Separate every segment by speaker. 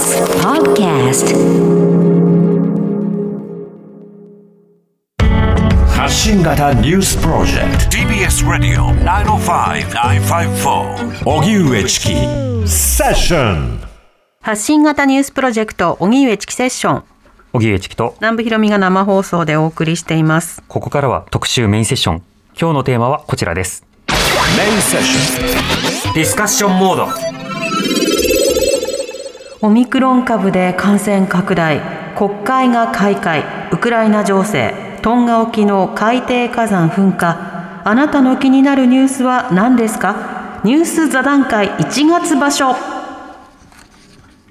Speaker 1: TBS Podcast
Speaker 2: 発信型ニュースプロジェクト。TBS ラディオ905-954おぎゅうえちきセッション
Speaker 3: 発信型ニュースプロジェクト荻上チキセッション。
Speaker 4: 小木栄チキと。
Speaker 3: 南部ひろみが生放送でお送りしています。
Speaker 4: ここからは特集メインセッション。今日のテーマはこちらです。
Speaker 2: メインセッション
Speaker 4: ディスカッションモード
Speaker 3: オミクロン株で感染拡大国会が開会ウクライナ情勢トンガ沖の海底火山噴火。あなたの気になるニュースは何ですか？ニュース座談会1月場所。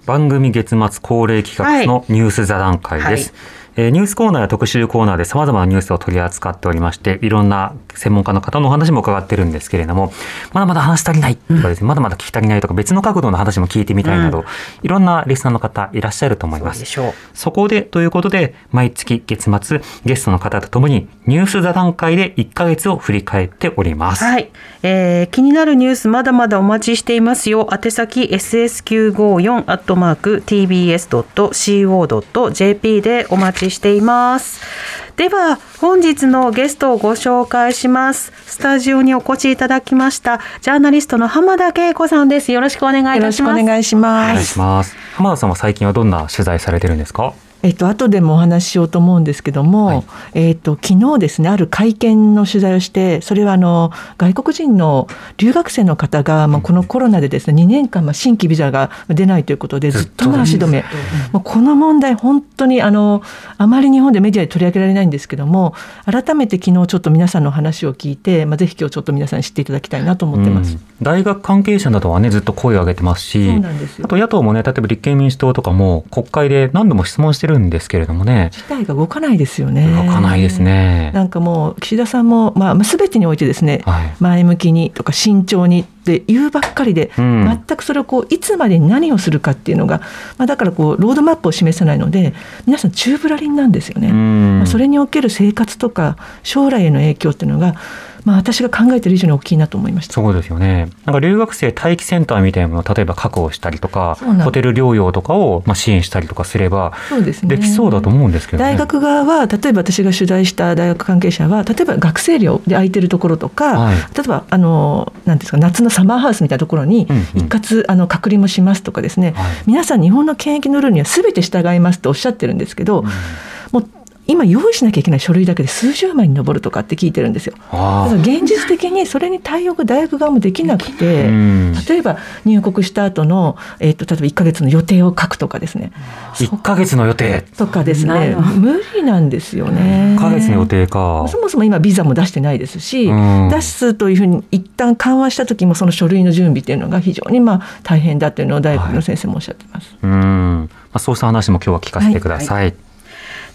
Speaker 4: 番組月末恒例企画のニュース座談会です、
Speaker 3: はい
Speaker 4: えーニュースコーナーや特集コーナーで様々なニュースを取り扱っておりましていろんな専門家の方のお話も伺ってるんですけれどもまだまだ話し足りないとかですね、まだまだ聞き足りないとか別の角度の話も聞いてみたいなど、い。ろんなリスナーの方いらっしゃると思います。
Speaker 3: ょう。
Speaker 4: そこでということで毎月月末ゲストの方とともにニュース座談会で1ヶ月を振り返っております、
Speaker 3: はい、えー気になるニュースまだまだお待ちしていますよ。宛先 ss954 アットマーク tbs.co.jp でお待ちしていますでは本日のゲストをご紹介しますスタジオにお越しいただきましたジャーナリストの浜田恵子さんですよろしくお願いい
Speaker 5: よろしくお
Speaker 3: たします
Speaker 5: よろし
Speaker 4: お。願いします浜田さんは最近はどんな取材されてるんですか
Speaker 5: えっと後でもお話ししようと思うんですけども、
Speaker 4: はい。
Speaker 5: えっと昨日ですねある会見の取材をして、それはあの外国人の留学生の方がまあこのコロナでですね2年間まあ新規ビザが出ないということでずっとの足止め。もうこの問題本当にあのあまり日本でメディアで取り上げられないんですけども、改めて昨日ちょっと皆さんの話を聞いて、まあぜひ今日ちょっと皆さんに知っていただきたいなと思ってます。
Speaker 4: うん。大学関係者などはねずっと声を上げてますしあと野党もね例えば立憲民主党とかも国会で何度も質問してるんですけれどもね
Speaker 5: 事態が動かないですよね。
Speaker 4: 動かないですね。
Speaker 5: なんかもう岸田さんも、まあ、まあ全てにおいてですね、
Speaker 4: はい
Speaker 5: 前向きにとか慎重にって言うばっかりで、
Speaker 4: うん
Speaker 5: 全くそれをこういつまでに何をするかっていうのが、まあ、だからこうロードマップを示さないので皆さん宙ぶらりんなんですよね。
Speaker 4: うん
Speaker 5: まあ、それにおける生活とか将来への影響っていうのが、まあ、私が考えている以上に大きいなと思いました。
Speaker 4: そうですよね。なんか留学生待機センターみたいなものを例えば確保したりとかホテル療養とかをまあ支援したりとかすれば
Speaker 5: そうですね。
Speaker 4: できそうだと思うんですけどね。
Speaker 5: 大学側は例えば私が取材した大学関係者は例えば学生寮で空いてるところとか、
Speaker 4: はい。
Speaker 5: 例えばあのなんですか夏のサマーハウスみたいなところに
Speaker 4: うんうん。
Speaker 5: 一括あの隔離もしますとかですね、
Speaker 4: はい。
Speaker 5: 皆さん日本の検疫のルールには全て従いますとおっしゃってるんですけど、もう今用意しなきゃいけない書類だけで数十万に上るとかって聞いてるんですよ。
Speaker 4: あ
Speaker 5: だから現実的にそれに対応が大学側もできなくて、
Speaker 4: うん
Speaker 5: 例えば入国した後のえっ、と例えば1ヶ月の予定を書くとかですね。
Speaker 4: あ、1ヶ月の予定。
Speaker 5: とかですね無理なんですよね。
Speaker 4: 1ヶ月の予定か。
Speaker 5: そもそも今ビザも出してないですし、
Speaker 4: うん
Speaker 5: 出すというふうに一旦緩和した時もその書類の準備っていうのが非常にまあ大変だというのを大学の先生もおっしゃってます。
Speaker 4: うん。まあそうした話も今日は聞かせてください。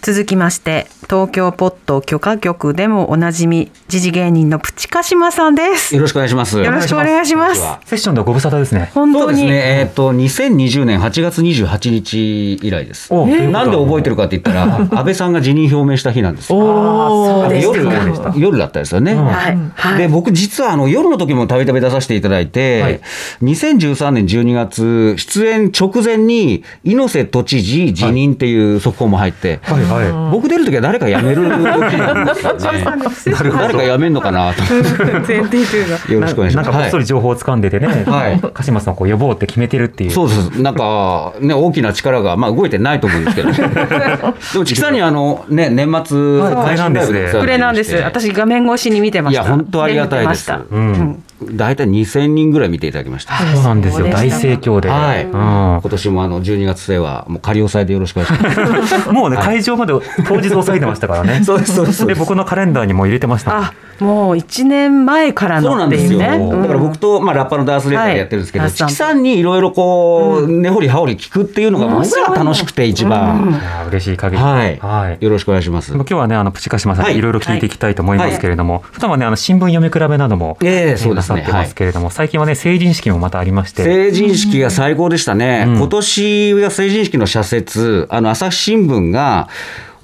Speaker 3: 続きまして東京ポット許可局でもおなじみ時事芸人のプチカシマさんです。
Speaker 6: よろしくお願いします。
Speaker 3: よろしくお願いします。
Speaker 4: セッションではご無沙汰ですね。
Speaker 3: 本当に。
Speaker 6: そうですね。えっ、と2020年8月28日以来です。なんで覚えてるかって言ったら、安倍さんが辞任表明した日なんです。よ。
Speaker 5: お
Speaker 4: でした。
Speaker 6: 夜だったですよね。
Speaker 3: はい、はい、
Speaker 6: で僕実はあの夜の時もたびたび出させていただいて、
Speaker 4: はい。
Speaker 6: 2013年12月出演直前に猪瀬都知事辞任っていう速報も入って、
Speaker 4: はいはい。
Speaker 6: 僕出る時は誰か辞める日なんですよね。誰か辞めるのかなと。思って。
Speaker 3: 前提というか。
Speaker 6: よろしくお願いします。
Speaker 4: なんかこっそり情報を掴んでてね、
Speaker 6: はい。
Speaker 4: 鹿島さんをこう呼ぼうって決めてるっていう。
Speaker 6: そうそうそう。なんかね大きな力がまあ動いてないと思うんですけど でもチキさんにあのね年末
Speaker 4: はい。
Speaker 6: 配信ライブでお世話
Speaker 3: これ
Speaker 6: にな
Speaker 3: んです。私画面越しに見てました。
Speaker 6: いや本当ありがたいです。
Speaker 3: ね見てました。
Speaker 4: うん。
Speaker 6: 大体2000人ぐらい見ていただきました
Speaker 4: そうなんですよ。大盛況で。
Speaker 6: はい
Speaker 4: うん
Speaker 6: 今年もあの12月末はもう仮押さえでよろしくお願いします
Speaker 4: もうね、会場まで当日押さえてましたからね。
Speaker 6: そうですそうですそう
Speaker 4: で、僕のカレンダーにも入れてました。
Speaker 3: あもう一年前から
Speaker 6: そう
Speaker 3: のって
Speaker 6: なんですよ。
Speaker 3: いうね。
Speaker 6: だから僕と、まあ、ラッパーのダースレーターでやってるんですけど、
Speaker 3: はい
Speaker 6: チキさんにいろいろこう、根掘り葉掘り聞くっていうのが僕ら楽しくて一番。
Speaker 4: いやー嬉しい限り。
Speaker 6: はい、
Speaker 4: はい。
Speaker 6: よろしくお願いします。
Speaker 4: 今日はね、あのプチカシマさん
Speaker 6: はい。
Speaker 4: にいろいろ聞いていきたいと思いますけれども、普段はね、あの新聞読み比べなども、
Speaker 6: ええそうですね。
Speaker 4: なさってますけれども、最近はね、成人式もまたありまして、
Speaker 6: 成人式が最高でしたね、
Speaker 4: うん。
Speaker 6: 今年は成人式の社説、あの朝日新聞が、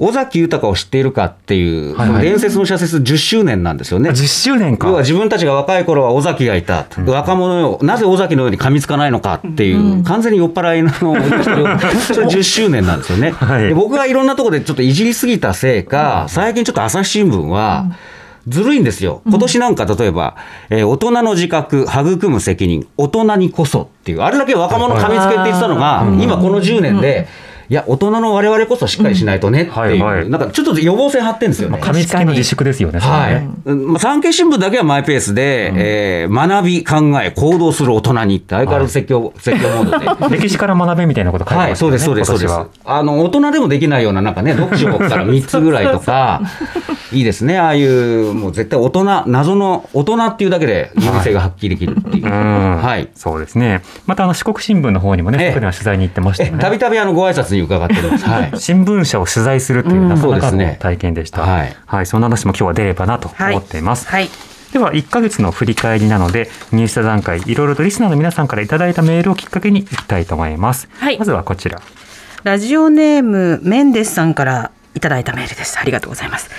Speaker 6: 尾崎豊を知っているかっていう、
Speaker 4: はいはい。
Speaker 6: 伝説の社説10周年なんですよね。
Speaker 4: 10周年か。
Speaker 6: 要は自分たちが若い頃は尾崎がいた、若者よ、なぜ尾崎のように噛みつかないのかっていう、完全に酔っ払いのそれ10周年なんですよね、
Speaker 4: はい。
Speaker 6: で僕がいろんなところでちょっといじりすぎたせいか、最近ちょっと朝日新聞は、ずるいんですよ。今年なんか例えば、えー大人の自覚、育む責任、大人にこそっていう、あれだけ若者噛みつけって言ってたのが、今この10年で、いや、大人の我々こそしっかりしないとねっていう、
Speaker 4: はいはい
Speaker 6: なんかちょっと予防線張ってるんですよね。
Speaker 4: 噛みつきの自粛ですよね。は
Speaker 6: い。うんまあ、産経新聞だけはマイペースで、えー学び、考え、行動する大人にって、相変わらず説教、説教モードで。
Speaker 4: 歴史から学べみたいなこと書いて
Speaker 6: はい、
Speaker 4: ますよね。
Speaker 6: そうです、そうです、そうです。あの、大人でもできないような、なんかね、読書から3つぐらいとか、いいですね、ああいう、もう絶対大人、謎の大人っていうだけで、優位性が発揮できるっていう。
Speaker 4: うん
Speaker 6: はい。
Speaker 4: そうですね。またあの四国新聞の方にもね、
Speaker 6: ええ
Speaker 4: そこでは取材に行ってました。
Speaker 6: たびたびあの、ご挨拶に伺ってます。はい。
Speaker 4: 新聞社を取材するというなかなかの
Speaker 6: そうですね
Speaker 4: 体験でした。
Speaker 6: はい
Speaker 4: はい、そんな話も今日は出ればなと思っています。
Speaker 3: はい。
Speaker 4: では1ヶ月の振り返りなので入社段階いろいろとリスナーの皆さんからいただいたメールをきっかけにいきたいと思います。
Speaker 3: はい
Speaker 4: まずはこちら。
Speaker 3: ラジオネームメンデスさんからいただいたメールです。ありがとうございます。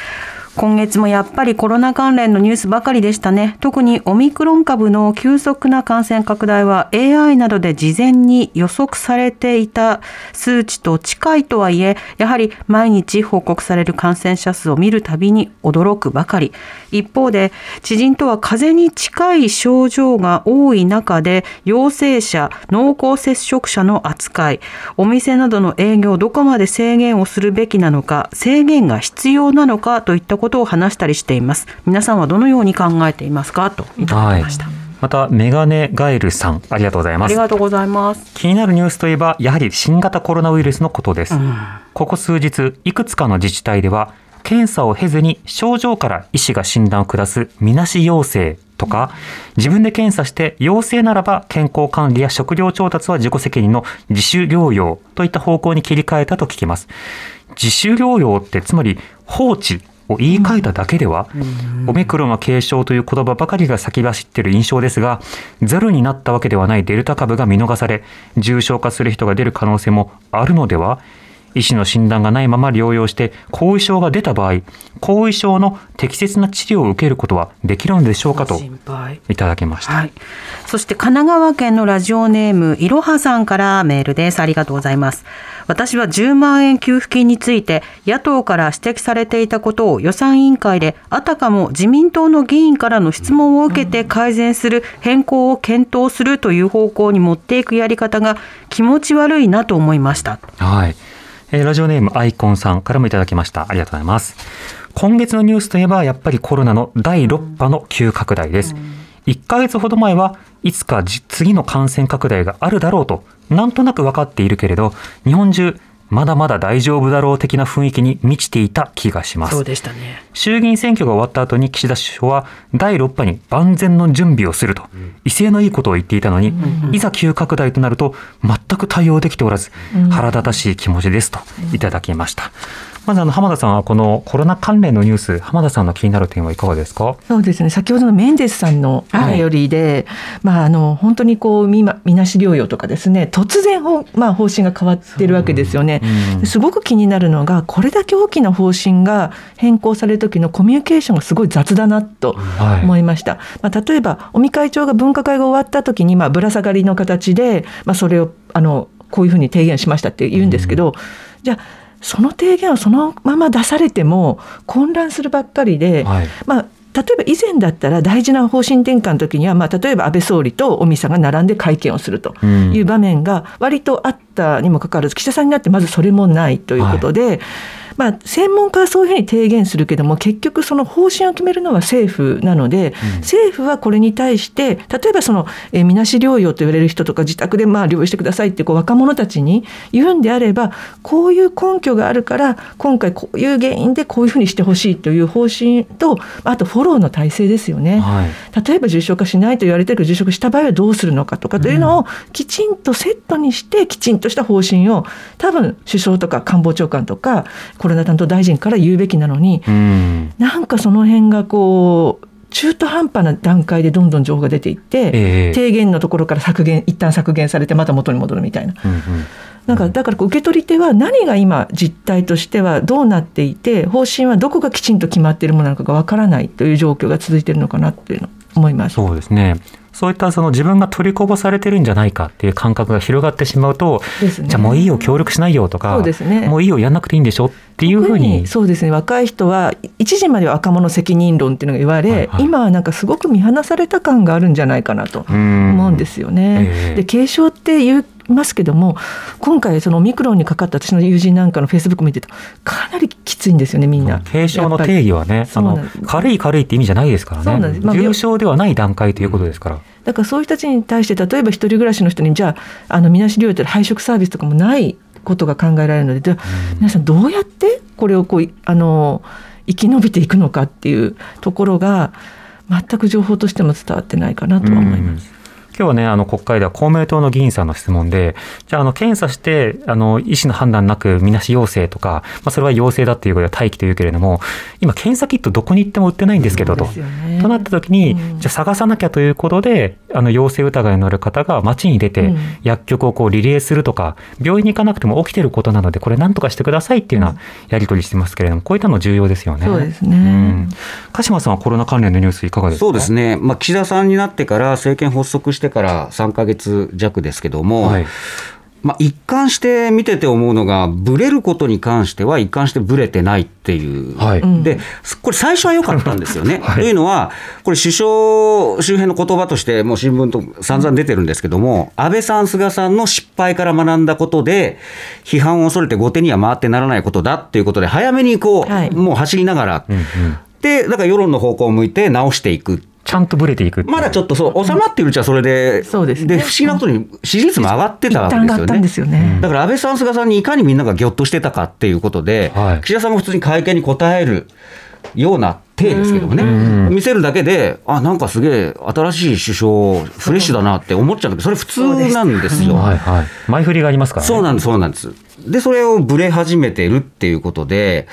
Speaker 3: 今月もやっぱりコロナ関連のニュースばかりでしたね。特にオミクロン株の急速な感染拡大は AI などで事前に予測されていた数値と近いとはいえ、やはり毎日報告される感染者数を見るたびに驚くばかり。一方で、知人とは風邪に近い症状が多い中で、陽性者、濃厚接触者の扱い、お店などの営業どこまで制限をするべきなのか、制限が必要なのかといったことを話したりしています。皆さんはどのように考えていますか？といただきました。
Speaker 4: またメガネガエルさんありがとうござい
Speaker 3: あ
Speaker 4: ます。
Speaker 3: りがとうございます。
Speaker 4: 気になるニュースといえばやはり新型コロナウイルスのことです。ここ数日いくつかの自治体では検査を経ずに症状から医師が診断を下すみなし陽性とか自分で検査して陽性ならば健康管理や食料調達は自己責任の自主療養といった方向に切り替えたと聞きます。自主療養ってつまり放置を言い換えただけでは、オミクロンは軽症という言葉ばかりが先走っている印象ですが、ゼロになったわけではないデルタ株が見逃され、重症化する人が出る可能性もあるのでは？医師の診断がないまま療養して後遺症が出た場合、後遺症の適切な治療を受けることはできるのでしょうかと。いただきました。
Speaker 3: はい。そして神奈川県のラジオネームいろはさんからメールです。ありがとうございます。私は10万円給付金について野党から指摘されていたことを予算委員会であたかも自民党の議員からの質問を受けて改善する変更を検討するという方向に持っていくやり方が気持ち悪いなと思いました。
Speaker 4: はい。えーラジオネームアイコンさんからもいただきました。ありがとうございます。今月のニュースといえば、やっぱりコロナの第6波の急拡大です。1ヶ月ほど前はいつか次の感染拡大があるだろうと、なんとなく分かっているけれど、日本中、まだまだ大丈夫だろう的な雰囲気に満ちていた気がします。
Speaker 3: そうでしたね。
Speaker 4: 衆議院選挙が終わった後に岸田首相は第6波に万全の準備をすると威勢のいいことを言っていたのに、いざ急拡大となると全く対応できておらず腹立たしい気持ちですといただきました。まずあの浜田さんはこのコロナ関連のニュース浜田さんの気になる点はいかがですか？
Speaker 5: そうですね。先ほどのメンデスさんのお便りで、まあ、あの本当にこうみまみなし療養とかですね突然ほ、まあ、方針が変わってるわけですよね。
Speaker 4: うん
Speaker 5: すごく気になるのがこれだけ大きな方針が変更される時のコミュニケーションがすごい雑だなと
Speaker 4: はい。
Speaker 5: 思いました。まあ、例えば尾身会長が分科会が終わった時にまあぶら下がりの形で、まあ、それをあのこういうふうに提言しましたって言うんですけど、じゃあその提言をそのまま出されても混乱するばっかりで、
Speaker 4: はい。
Speaker 5: まあ例えば以前だったら大事な方針転換の時には、まあ、例えば安倍総理と尾身さんが並んで会見をすると
Speaker 4: うん。
Speaker 5: いう場面が割とあったにもかかわらず岸田さんになってまずそれもないということで、まあ、専門家はそういうふうに提言するけども結局その方針を決めるのは政府なので、政府はこれに対して例えばその、えーみなし療養と言われる人とか自宅でまあ療養してくださいってこう若者たちに言うんであればこういう根拠があるから今回こういう原因でこういうふうにしてほしいという方針とあとフォローの体制ですよね。
Speaker 4: はい。
Speaker 5: 例えば重症化しないと言われてるけど重症化した場合はどうするのかとかというのをきちんとセットにしてきちんとした方針を多分首相とか官房長官とかコロナ担当大臣から言うべきなのに
Speaker 4: うん
Speaker 5: なんかその辺がこう中途半端な段階でどんどん情報が出ていって、
Speaker 4: ええ
Speaker 5: 提言のところから削減一旦削減されてまた元に戻るみたいな。
Speaker 4: うんうん
Speaker 5: なんかだからこう受け取り手は何が今実態としてはどうなっていて方針はどこがきちんと決まっているものなのかがわからないという状況が続いているのかなっていうのを思います。
Speaker 4: そうですね。そういったその自分が取りこぼされてるんじゃないかっていう感覚が広がってしまうと、
Speaker 5: ね
Speaker 4: じゃあもういいよ協力しないよとか、
Speaker 5: そうですね
Speaker 4: もういいよやんなくていいんでしょっていうふう
Speaker 5: 特
Speaker 4: に。
Speaker 5: そうですね若い人は一時までは若者責任論っていうのが言われ、
Speaker 4: はいはい
Speaker 5: 今はなんかすごく見放された感があるんじゃないかなと
Speaker 4: うん
Speaker 5: 思うんですよね。
Speaker 4: ええ
Speaker 5: で軽症って言いますけども今回そのオミクロンにかかった私の友人なんかのフェイスブック見てるとかなりきついんですよねみんな。
Speaker 4: 軽症の定義はね、あの軽い軽いって意味じゃないですから
Speaker 5: そうなんですま。
Speaker 4: 重症ではない段階ということですから。
Speaker 5: だからそういう人たちに対して例えば一人暮らしの人にじゃああのみなし療養という配食サービスとかもないことが考えられるので、で皆さんどうやってこれをこういあの生き延びていくのかっていうところが全く情報としても伝わってないかなとは思います。
Speaker 4: うん今日はね、あの国会では公明党の議員さんの質問で、じゃあ、あの検査して、あの医師の判断なくみなし陽性とか、まあ、それは陽性だっていうことで待機というけれども、今、検査キットどこに行っても売ってないんですけどと。
Speaker 5: ね。
Speaker 4: となった時に、
Speaker 5: うん。
Speaker 4: じゃあ探さなきゃということで、あの陽性疑いのある方が街に出て、
Speaker 5: うん。
Speaker 4: 薬局をこうリレーするとか、病院に行かなくても起きてることなので、これなんとかしてくださいっていうようなやり取りしてますけれども、こういったの重要ですよね。
Speaker 5: そうですね。
Speaker 4: ん。鹿島さんはコロナ関連のニュースいかがですか？
Speaker 6: そうですね、まあ、岸田さんになってから、政権発足してから3か月弱ですけども、
Speaker 4: はい。
Speaker 6: まあ、一貫して見てて思うのが、ブレることに関しては、一貫してブレてないっていう、
Speaker 4: はい
Speaker 5: うん
Speaker 6: でこれ、最初は良かったんですよね。
Speaker 4: はい
Speaker 6: というのは、これ、首相周辺の言葉として、もう新聞と散々出てるんですけども、安倍さん、菅さんの失敗から学んだことで、批判を恐れて後手には回ってならないことだっていうことで、早めにこう、
Speaker 5: はい
Speaker 6: もう走りながら、
Speaker 4: うんうん
Speaker 6: で、だから世論の方向を向いて直していく。
Speaker 4: ちゃんとブレていく
Speaker 6: まだちょっとそう、収まってるうちはそれで、
Speaker 5: そうですね
Speaker 6: 不思議なことに支持率も上がって
Speaker 5: 一
Speaker 6: たわけですよね。
Speaker 5: ですよね。
Speaker 6: だから安倍さん、菅さんにいかにみんながぎょっとしてたかっていうことで、
Speaker 4: はい
Speaker 6: 岸田さんも普通に会見に答えるような体ですけどもね、見せるだけで、あなんかすげえ、新しい首相、フレッシュだなって思っちゃうんだけど、それ普通なんですよ。
Speaker 4: はいはい。前振りがありますからね。
Speaker 6: そうなんです、そうなんです。で、それをブレ始めてるっていうことで、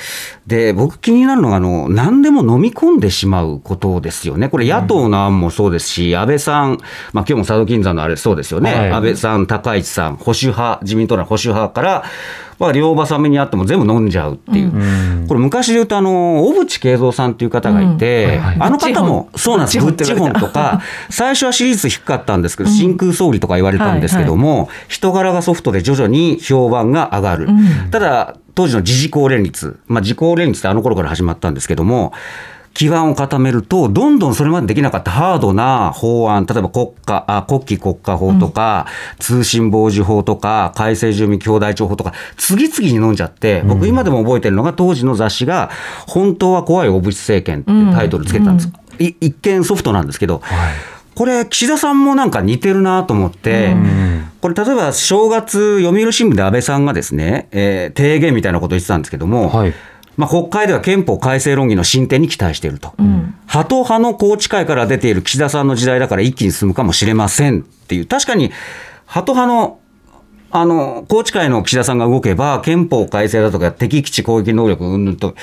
Speaker 6: で、僕気になるのが、あの、何でも飲み込んでしまうことですよね。これ野党の案もそうですし、安倍さん、まあ今日も佐渡金山のあれそうですよね。
Speaker 4: はい
Speaker 6: 安倍さん、高市さん、保守派、自民党の保守派から、まあ両挟めにあっても全部飲んじゃうっていう。
Speaker 4: うん。
Speaker 6: これ昔で言うと、あの、小渕恵三さんっていう方がいて、
Speaker 4: うんはいはい。
Speaker 6: あの方も、そうなんです、
Speaker 5: ブッ
Speaker 6: チホ
Speaker 5: ン
Speaker 6: とか、最初は支持率低かったんですけど、真空総理とか言われたんですけども、人柄がソフトで徐々に評判が上がる。
Speaker 5: うん。
Speaker 6: ただ、当時の自治高連立、まあ、自公連立ってあの頃から始まったんですけども、基盤を固めると、どんどんそれまでできなかったハードな法案、例えば国家、あ国旗国家法とか、通信傍受法とか、改正住民兄弟庁法とか、次々に飲んじゃって、僕今でも覚えてるのが、当時の雑誌が、本当は怖い小渕政権っていうタイトルつけてたんです。い一見ソフトなんですけど、これ、岸田さんもなんか似てるなと思って、これ、例えば正月、読売新聞で安倍さんがですね、えー提言みたいなことを言ってたんですけども、
Speaker 4: はい
Speaker 6: まあ、国会では憲法改正論議の進展に期待していると、派党派の宏池会から出ている岸田さんの時代だから一気に進むかもしれませんっていう、確かに派党派のあの宏池会の岸田さんが動けば、憲法改正だとか敵基地攻撃能力うんぬんと、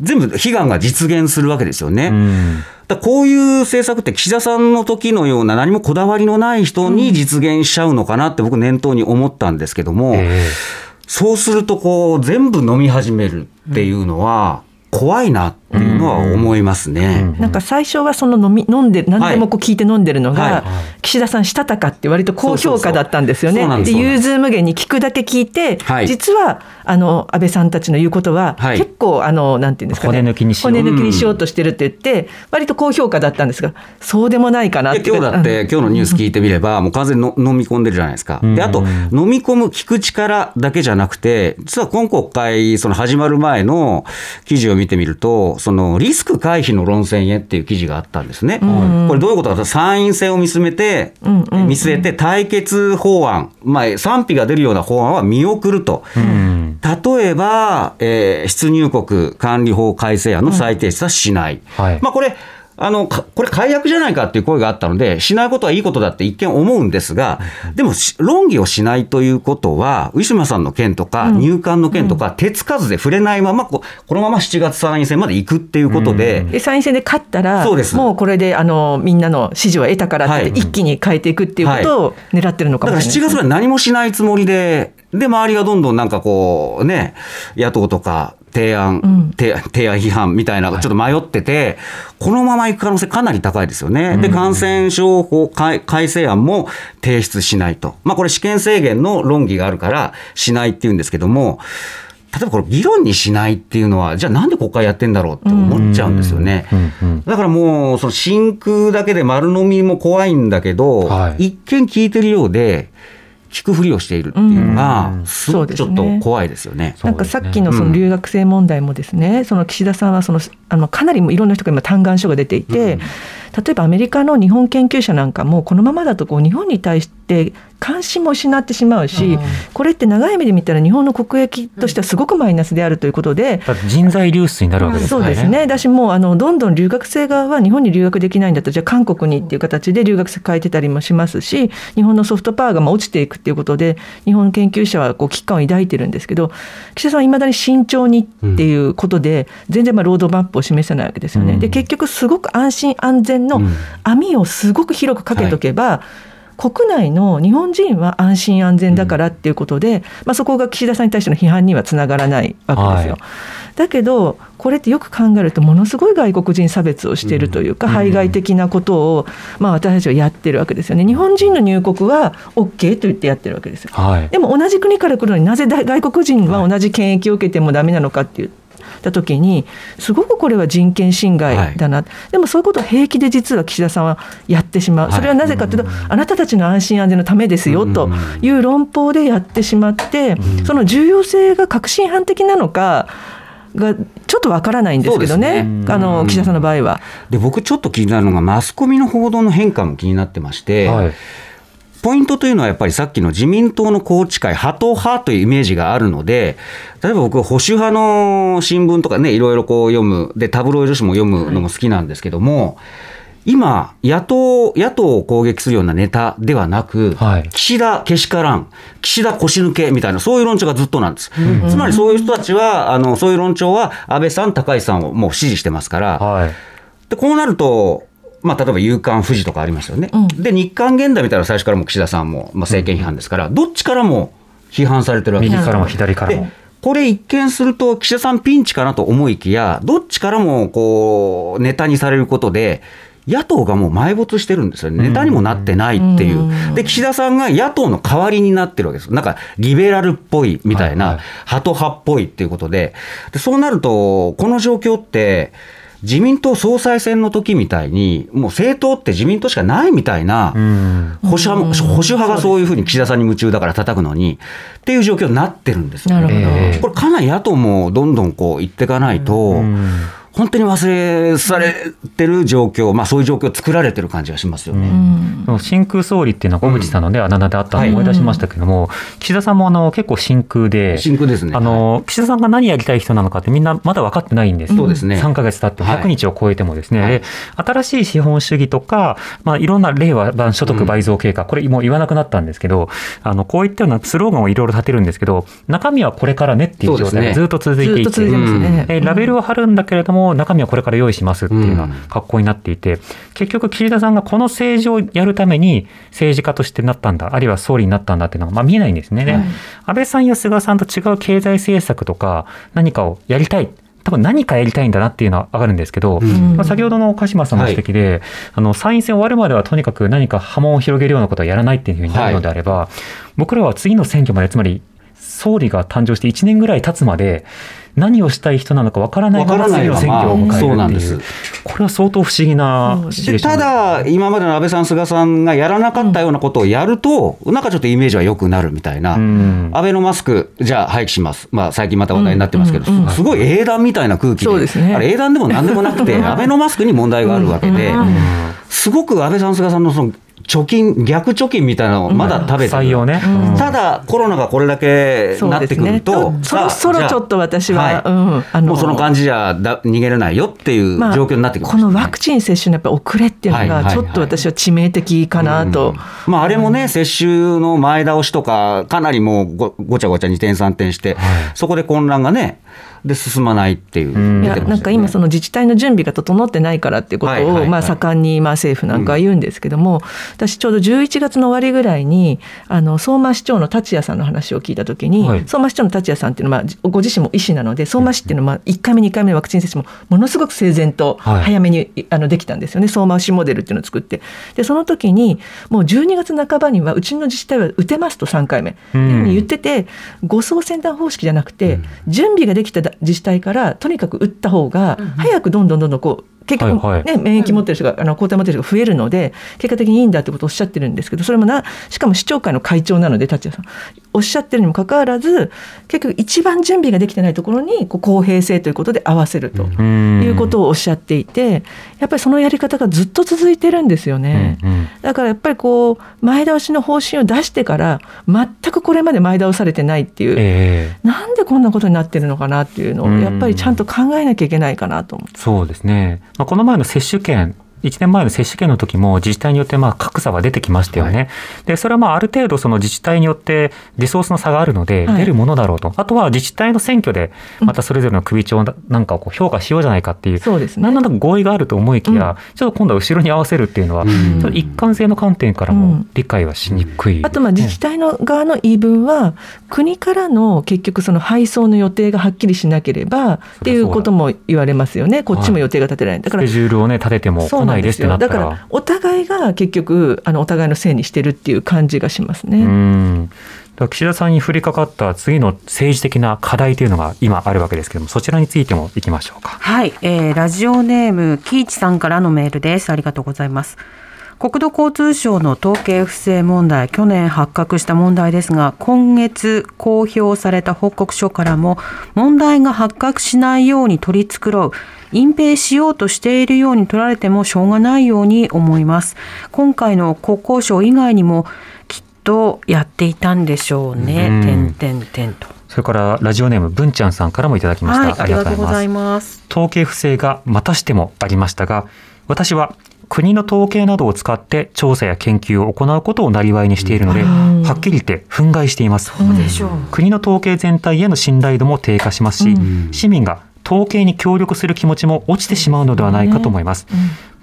Speaker 6: 全部悲願が実現するわけですよね。
Speaker 4: うん。
Speaker 6: だこういう政策って岸田さんの時のような何もこだわりのない人に実現しちゃうのかなって僕念頭に思ったんですけども、
Speaker 4: え
Speaker 6: そうするとこう全部飲み始めるっていうのは怖いなっていうのは思いますね。
Speaker 5: なんか最初はその飲み飲んで何でもこう聞いて飲んでるのが、
Speaker 6: はい。
Speaker 5: 岸田さんしたたかって割と高評価だったんですよね。
Speaker 6: そうそうそう。そうなんで
Speaker 5: 融通無限に聞くだけ聞いて、
Speaker 6: はい。
Speaker 5: 実はあの安倍さんたちの言うことは、
Speaker 6: はい。
Speaker 5: 結構あのなんていうんですかね
Speaker 4: 骨抜きにしよう。
Speaker 5: 骨抜きにしようとしてるって言って、割と高評価だったんですがそうでもないかなって
Speaker 6: で今日だって、今日のニュース聞いてみれば、もう完全にの飲み込んでるじゃないですか。で、あと、飲み込む、聞く力だけじゃなくて、実は今国会、その始まる前の記事を見てみると、そのリスク回避の論戦へっていう記事があったんですね。これどういうことかというと、参院選を見つめて、見据えて対決法案、まあ、賛否が出るような法案は見送ると。
Speaker 4: うん。
Speaker 6: 例えば、えー出入国管理法改正案の再提出はしない。
Speaker 4: はい。
Speaker 6: まあこれあのかこれ、解約じゃないかっていう声があったので、しないことはいいことだって一見思うんですが、でもし論議をしないということは、ウィシュマさんの件とか、入管の件とか、手つかずで触れないままこ、このまま7月参院選まで行くっていうことで、
Speaker 5: で参院選で勝ったら
Speaker 6: そうです。
Speaker 5: もうこれであのみんなの支持を得たからって
Speaker 6: はい。
Speaker 5: 一気に変えていくっていうことを狙ってるのか
Speaker 6: だから7
Speaker 5: もしれない。ですね、
Speaker 6: 月まで何もしないつもりで、で、周りがどんどんなんかこう、ね、野党とか、提案、
Speaker 5: ん
Speaker 6: 提提案批判みたいな、ちょっと迷ってて、このまま行く可能性かなり高いですよね。で、感染症法改改正案も提出しないと。まあ、これ試験制限の論議があるから、しないっていうんですけども、例えばこれ議論にしないっていうのは、じゃあなんで国会やってんだろうって思っちゃうんですよね。だからもう、その真空だけで丸飲みも怖いんだけど、
Speaker 4: はい
Speaker 6: 一見聞いてるようで、聞くふりをしているっていうのが
Speaker 4: う、ん。
Speaker 6: すごくちょっと怖いですよね。
Speaker 5: なんかさっきのその留学生問題もですね、その岸田さんはそのあのかなりいろんな人が今嘆願書が出ていて、例えばアメリカの日本研究者なんかもこのままだとこう日本に対して関心も失ってしまうし、これって長い目で見たら日本の国益としてはすごくマイナスであるということで、
Speaker 4: 人材流出になるわけですね。
Speaker 5: そうですね。だしもうあのどんどん留学生側は日本に留学できないんだったらじゃあ韓国にっていう形で留学生変えてたりもしますし、日本のソフトパワーがまあ落ちていくっていうことで日本研究者はこう危機感を抱いてるんですけど、岸田さんはいまだに慎重にっていうことで全然まあロードマップを示せないわけですよね。
Speaker 4: うん
Speaker 5: で結局すごく安心安全の網をすごく広くかけとけば。国内の日本人は安心安全だからっていうことで、まあ、そこが岸田さんに対しての批判にはつながらないわけですよ。
Speaker 4: はい
Speaker 5: だけどこれってよく考えるとものすごい外国人差別をしているというか、排外的なことを、まあ、私たちはやってるわけですよね日本人の入国は OK と言ってやってるわけですよ。
Speaker 4: はい。
Speaker 5: でも同じ国から来るのになぜだ外国人は同じ検疫を受けてもダメなのかって言った時にすごくこれは人権侵害だな、でもそういうことを平気で実は岸田さんはやってしまう。それはなぜかというと、あなたたちの安心安全のためですよという論法でやってしまって、その重要性が確信犯的なのかがちょっとわからないんですけどね。
Speaker 6: そうです
Speaker 5: あの岸田さんの場合は。
Speaker 6: で、僕ちょっと気になるのが、マスコミの報道の変化も気になってまして、
Speaker 4: はい。
Speaker 6: ポイントというのはやっぱりさっきの自民党の宏池会、ハト派というイメージがあるので、例えば僕、保守派の新聞とかね、いろいろこう読む、で、タブロイド紙も読むのも好きなんですけども、今、野党、野党を攻撃するようなネタではなく、
Speaker 4: はい
Speaker 6: 岸田けしからん、岸田腰抜けみたいな、そういう論調がずっとなんです。つまりそういう人たちは、あの、そういう論調は安倍さん、高市さんをもう支持してますから、
Speaker 4: はい。
Speaker 6: でこうなると、まあ、例えば夕刊富士とかありますよね、
Speaker 5: うん。
Speaker 6: で日刊現代みたいな最初からもう岸田さんも、まあ、政権批判ですから、どっちからも批判されてるわけです
Speaker 4: 右からも左からも。
Speaker 6: で。これ一見すると岸田さんピンチかなと思いきやどっちからもこうネタにされることで野党がもう埋没してるんですよね。ネタにもなってないっていう、
Speaker 5: うん。
Speaker 6: で岸田さんが野党の代わりになってるわけです。なんかリベラルっぽいみたいな、ハト派っぽいっていうことで。でそうなるとこの状況って自民党総裁選の時みたいにもう政党って自民党しかないみたいな、
Speaker 4: うん。
Speaker 6: 保守派も保守派がそういうふうに岸田さんに夢中だから叩くのにっていう状況になってるんですよ
Speaker 5: なるほど、
Speaker 4: ええ
Speaker 6: これかなり野党もどんどんこう言っていかないと、
Speaker 4: うん
Speaker 6: 本当に忘れされてる状況、まあそういう状況を作られてる感じがしますよね。
Speaker 5: うん。
Speaker 4: 真空総理っていうのは小渕さんのね、あだ名であったのを思い出しましたけども、岸田さんもあの結構真空で、
Speaker 6: 真空ですね。
Speaker 4: あの岸田さんが何やりたい人なのかってみんなまだ分かってないんです。
Speaker 6: そうですね。
Speaker 4: 3ヶ月経って
Speaker 6: はい。
Speaker 4: 100日を超えてもですね、
Speaker 6: はい。
Speaker 4: で新しい資本主義とか、まあ、いろんな令和版所得倍増計画、これもう言わなくなったんですけど、あのこういったようなスローガンをいろいろ立てるんですけど、中身はこれからねっていう状態がずっと続いていて、
Speaker 5: ずっと続いてますね。
Speaker 4: えーラベルを貼るんだけれども、中身はこれから用意しますっていうような格好になっていて、結局、岸田さんがこの政治をやるために政治家としてなったんだ、あるいは総理になったんだっていうのが、まあ、見えないんですね。で安倍さんや菅さんと違う経済政策とか、何かをやりたい。多分何かやりたいんだなっていうのは分かるんですけど、
Speaker 6: うん
Speaker 4: まあ先ほどの鹿島さんの指摘で、あの参院選終わるまではとにかく何か波紋を広げるようなことはやらないっていうふうになるのであれば、僕らは次の選挙までつまり総理が誕生して1年ぐらい経つまで何をしたい人なのか分からないまま次の選挙を迎え
Speaker 6: そうなんです。
Speaker 4: これは相当不思議な
Speaker 6: ただ、今までの安倍さん、菅さんがやらなかったようなことをやると、なんかちょっとイメージは良くなるみたいな、
Speaker 4: うん。
Speaker 6: アベノマスク、じゃあ廃棄します、まあ、最近また話題になってますけど、
Speaker 5: うん。うんうん
Speaker 6: すごい英断みたいな空気で、
Speaker 5: ですね。
Speaker 6: あれ、英断でもなんでもなくて、アベノマスクに問題があるわけで、すごく安倍さん、菅さんのその貯金逆貯金みたいなのをまだ食べてる、
Speaker 4: 採用ね。
Speaker 5: うん。
Speaker 6: ただコロナがこれだけなってくると、
Speaker 5: ね、そろそろちょっと私は、
Speaker 6: はい
Speaker 5: うんあ
Speaker 6: もうその感じじゃだ逃げれないよっていう
Speaker 5: まあ
Speaker 6: 状況になってきましたね、
Speaker 5: このワクチン接種のやっぱ遅れっていうの
Speaker 6: はいはいはい。
Speaker 5: がちょっと私は致命的かなと、
Speaker 6: うんまあ、あれもね、接種の前倒しとか、かなりもうごごちゃごちゃ二転三転して、そこで混乱がね、で進まないっていう、
Speaker 4: うん。
Speaker 5: いやなんか今その自治体の準備が整ってないからっていうこと
Speaker 6: はいはいはい。
Speaker 5: をまあ盛んにまあ政府なんかは言うんですけども、私ちょうど11月の終わりぐらいにあの相馬市長の達也さんの話を聞いた時に、
Speaker 4: はい。
Speaker 5: 相馬市長の達也さんっていうのはまあご自身も医師なので相馬市っていうのはまあ1回目2回目のワクチン接種もものすごく整然と
Speaker 4: はい。
Speaker 5: 早めにあのできたんですよね。相馬市モデルっていうのを作って。でその時にもう12月半ばにはうちの自治体は打てますと3回目っていうふうに言ってて護送先端方式じゃなくて準備ができた自治体からとにかく打った方が早くどんどんどんどんこう結局、
Speaker 4: はい
Speaker 5: ね免疫持ってる人があの抗体持ってる人が増えるので結果的にいいんだってことをおっしゃってるんですけどそれもなしかも市長会の会長なので達也さんおっしゃってるにもかかわらず結局一番準備ができてないところにこう公平性ということで合わせると
Speaker 4: うん
Speaker 5: いうことをおっしゃっていてやっぱりそのやり方がずっと続いてるんですよね。
Speaker 4: うんうん
Speaker 5: だからやっぱりこう前倒しの方針を出してから全くこれまで前倒されてないっていう、
Speaker 4: ええ
Speaker 5: なんでこんなことになってるのかなっていうのを
Speaker 4: うん
Speaker 5: やっぱりちゃんと考えなきゃいけないかなと思って。
Speaker 4: そうですね。まあ、この前の接種券1年前の接種券の時も自治体によってまあ格差は出てきましたよね。で、それはまあある程度その自治体によってリソースの差があるので
Speaker 5: はい。
Speaker 4: 出るものだろうと。あとは自治体の選挙でまたそれぞれの首長なんかをこう評価しようじゃないかっていう、
Speaker 5: そうですね。
Speaker 4: なんだか合意があると思いきや、ちょっと今度は後ろに合わせるっていうのは、
Speaker 6: ん。
Speaker 4: ちょっと一貫性の観点からも
Speaker 5: うん。
Speaker 4: 理解はしにくい、
Speaker 5: あとまあ自治体の側の言い分は国からの結局その配送の予定がはっきりしなければっていうことも言われますよね。こっちも予定が立てられない。だから
Speaker 4: スケジュールをね立てても
Speaker 5: そう
Speaker 4: 来ないですってなったら。
Speaker 5: だからお互いが結局あのお互いのせいにしてるっていう感じがしますね。
Speaker 4: うんだから岸田さんに降りかかった次の政治的な課題というのが今あるわけですけどもそちらについてもいきましょうか。
Speaker 3: はい、えーラジオネームキイチさんからのメールです。ありがとうございます。国土交通省の統計不正問題、去年発覚した問題ですが、今月公表された報告書からも、問題が発覚しないように取り繕う、隠蔽しようとしているように取られてもしょうがないように思います。今回の国交省以外にも、きっとやっていたんでしょうね。
Speaker 4: うん
Speaker 3: てんてんてんと。
Speaker 4: それからラジオネーム文ちゃんさんからもいただきました。
Speaker 3: はい、ありがとうございます。
Speaker 4: 統計不正がまたしてもありましたが、私は国の統計などを使って調査や研究を行うことを生りにしているので、
Speaker 5: うん。
Speaker 4: はっきり言って憤慨しています。国の統計全体への信頼度も低下しますし、
Speaker 5: うん。
Speaker 4: 市民が統計に協力する気持ちも落ちてしまうのではないかと思います。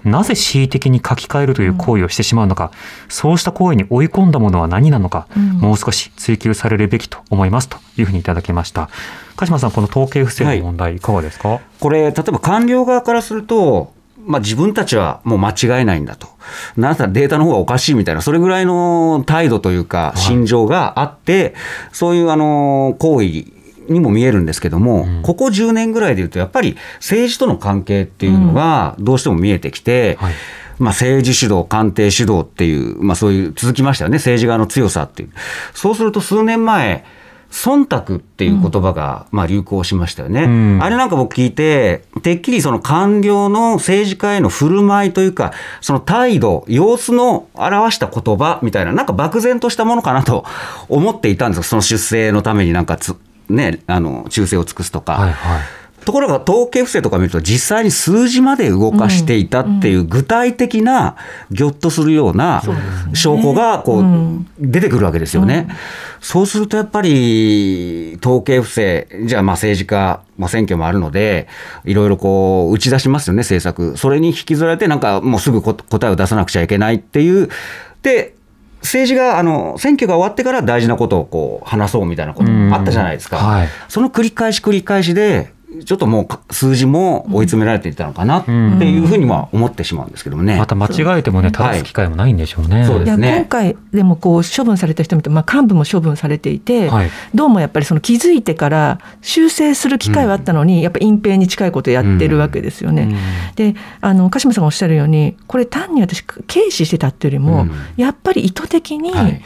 Speaker 4: なぜ恣意的に書き換えるという行為をしてしまうのか、そうした行為に追い込んだものは何なのか、
Speaker 5: うん。
Speaker 4: もう少し追求されるべきと思いますというふうにいただきました。鹿島さん、この統計不正の問題、い、かがですか？
Speaker 6: これ、例えば官僚側からすると、まあ、自分たちはもう間違えないんだと、なんたらデータの方がおかしいみたいな、それぐらいの態度というか、心情があって、そういうあの行為にも見えるんですけども、ここ10年ぐらいでいうと、やっぱり政治との関係っていうのがどうしても見えてきて、
Speaker 4: はい。
Speaker 6: まあ、政治主導、官邸主導っていう、まあ、そういう続きましたよね、政治側の強さっていう。そうすると数年前、忖度っていう言葉が、まあ、流行しましたよね。
Speaker 4: うん
Speaker 6: あれなんか僕聞いて、てっきりその官僚の政治家への振る舞いというか、その態度、様子の表した言葉みたいな、なんか漠然としたものかなと 思っていたんですよ。その出世のためになんかつ、ね、あの、忠誠を尽くすとか。
Speaker 4: はいはい。
Speaker 6: ところが統計不正とか見ると実際に数字まで動かしていたっていう具体的なぎょっとするような証拠がこう出てくるわけですよね。そうするとやっぱり統計不正じゃあまあ政治家、まあ、選挙もあるのでいろいろこう打ち出しますよね政策。それに引きずられてなんかもうすぐこ答えを出さなくちゃいけないっていう。で政治があの選挙が終わってから大事なことをこう話そうみたいなこともあったじゃないですか。
Speaker 4: うんはい
Speaker 6: その繰り返し繰り返しで、ちょっともうか数字も追い詰められていったのかなっていうふうには思ってしまうんですけどもね。
Speaker 4: また間違えてもね、正す機会もないんでしょうね。
Speaker 5: い。や
Speaker 6: そうですね。
Speaker 5: 今回でもこう処分された人もいて、まあ、幹部も処分されていて、
Speaker 4: はい。
Speaker 5: どうもやっぱりその気づいてから修正する機会はあったのに、やっぱ隠蔽に近いことをやってるわけですよね。であの鹿島さんがおっしゃるようにこれ単に私軽視してたっていうよりも、
Speaker 6: うん。
Speaker 5: やっぱり意図的に、
Speaker 6: はい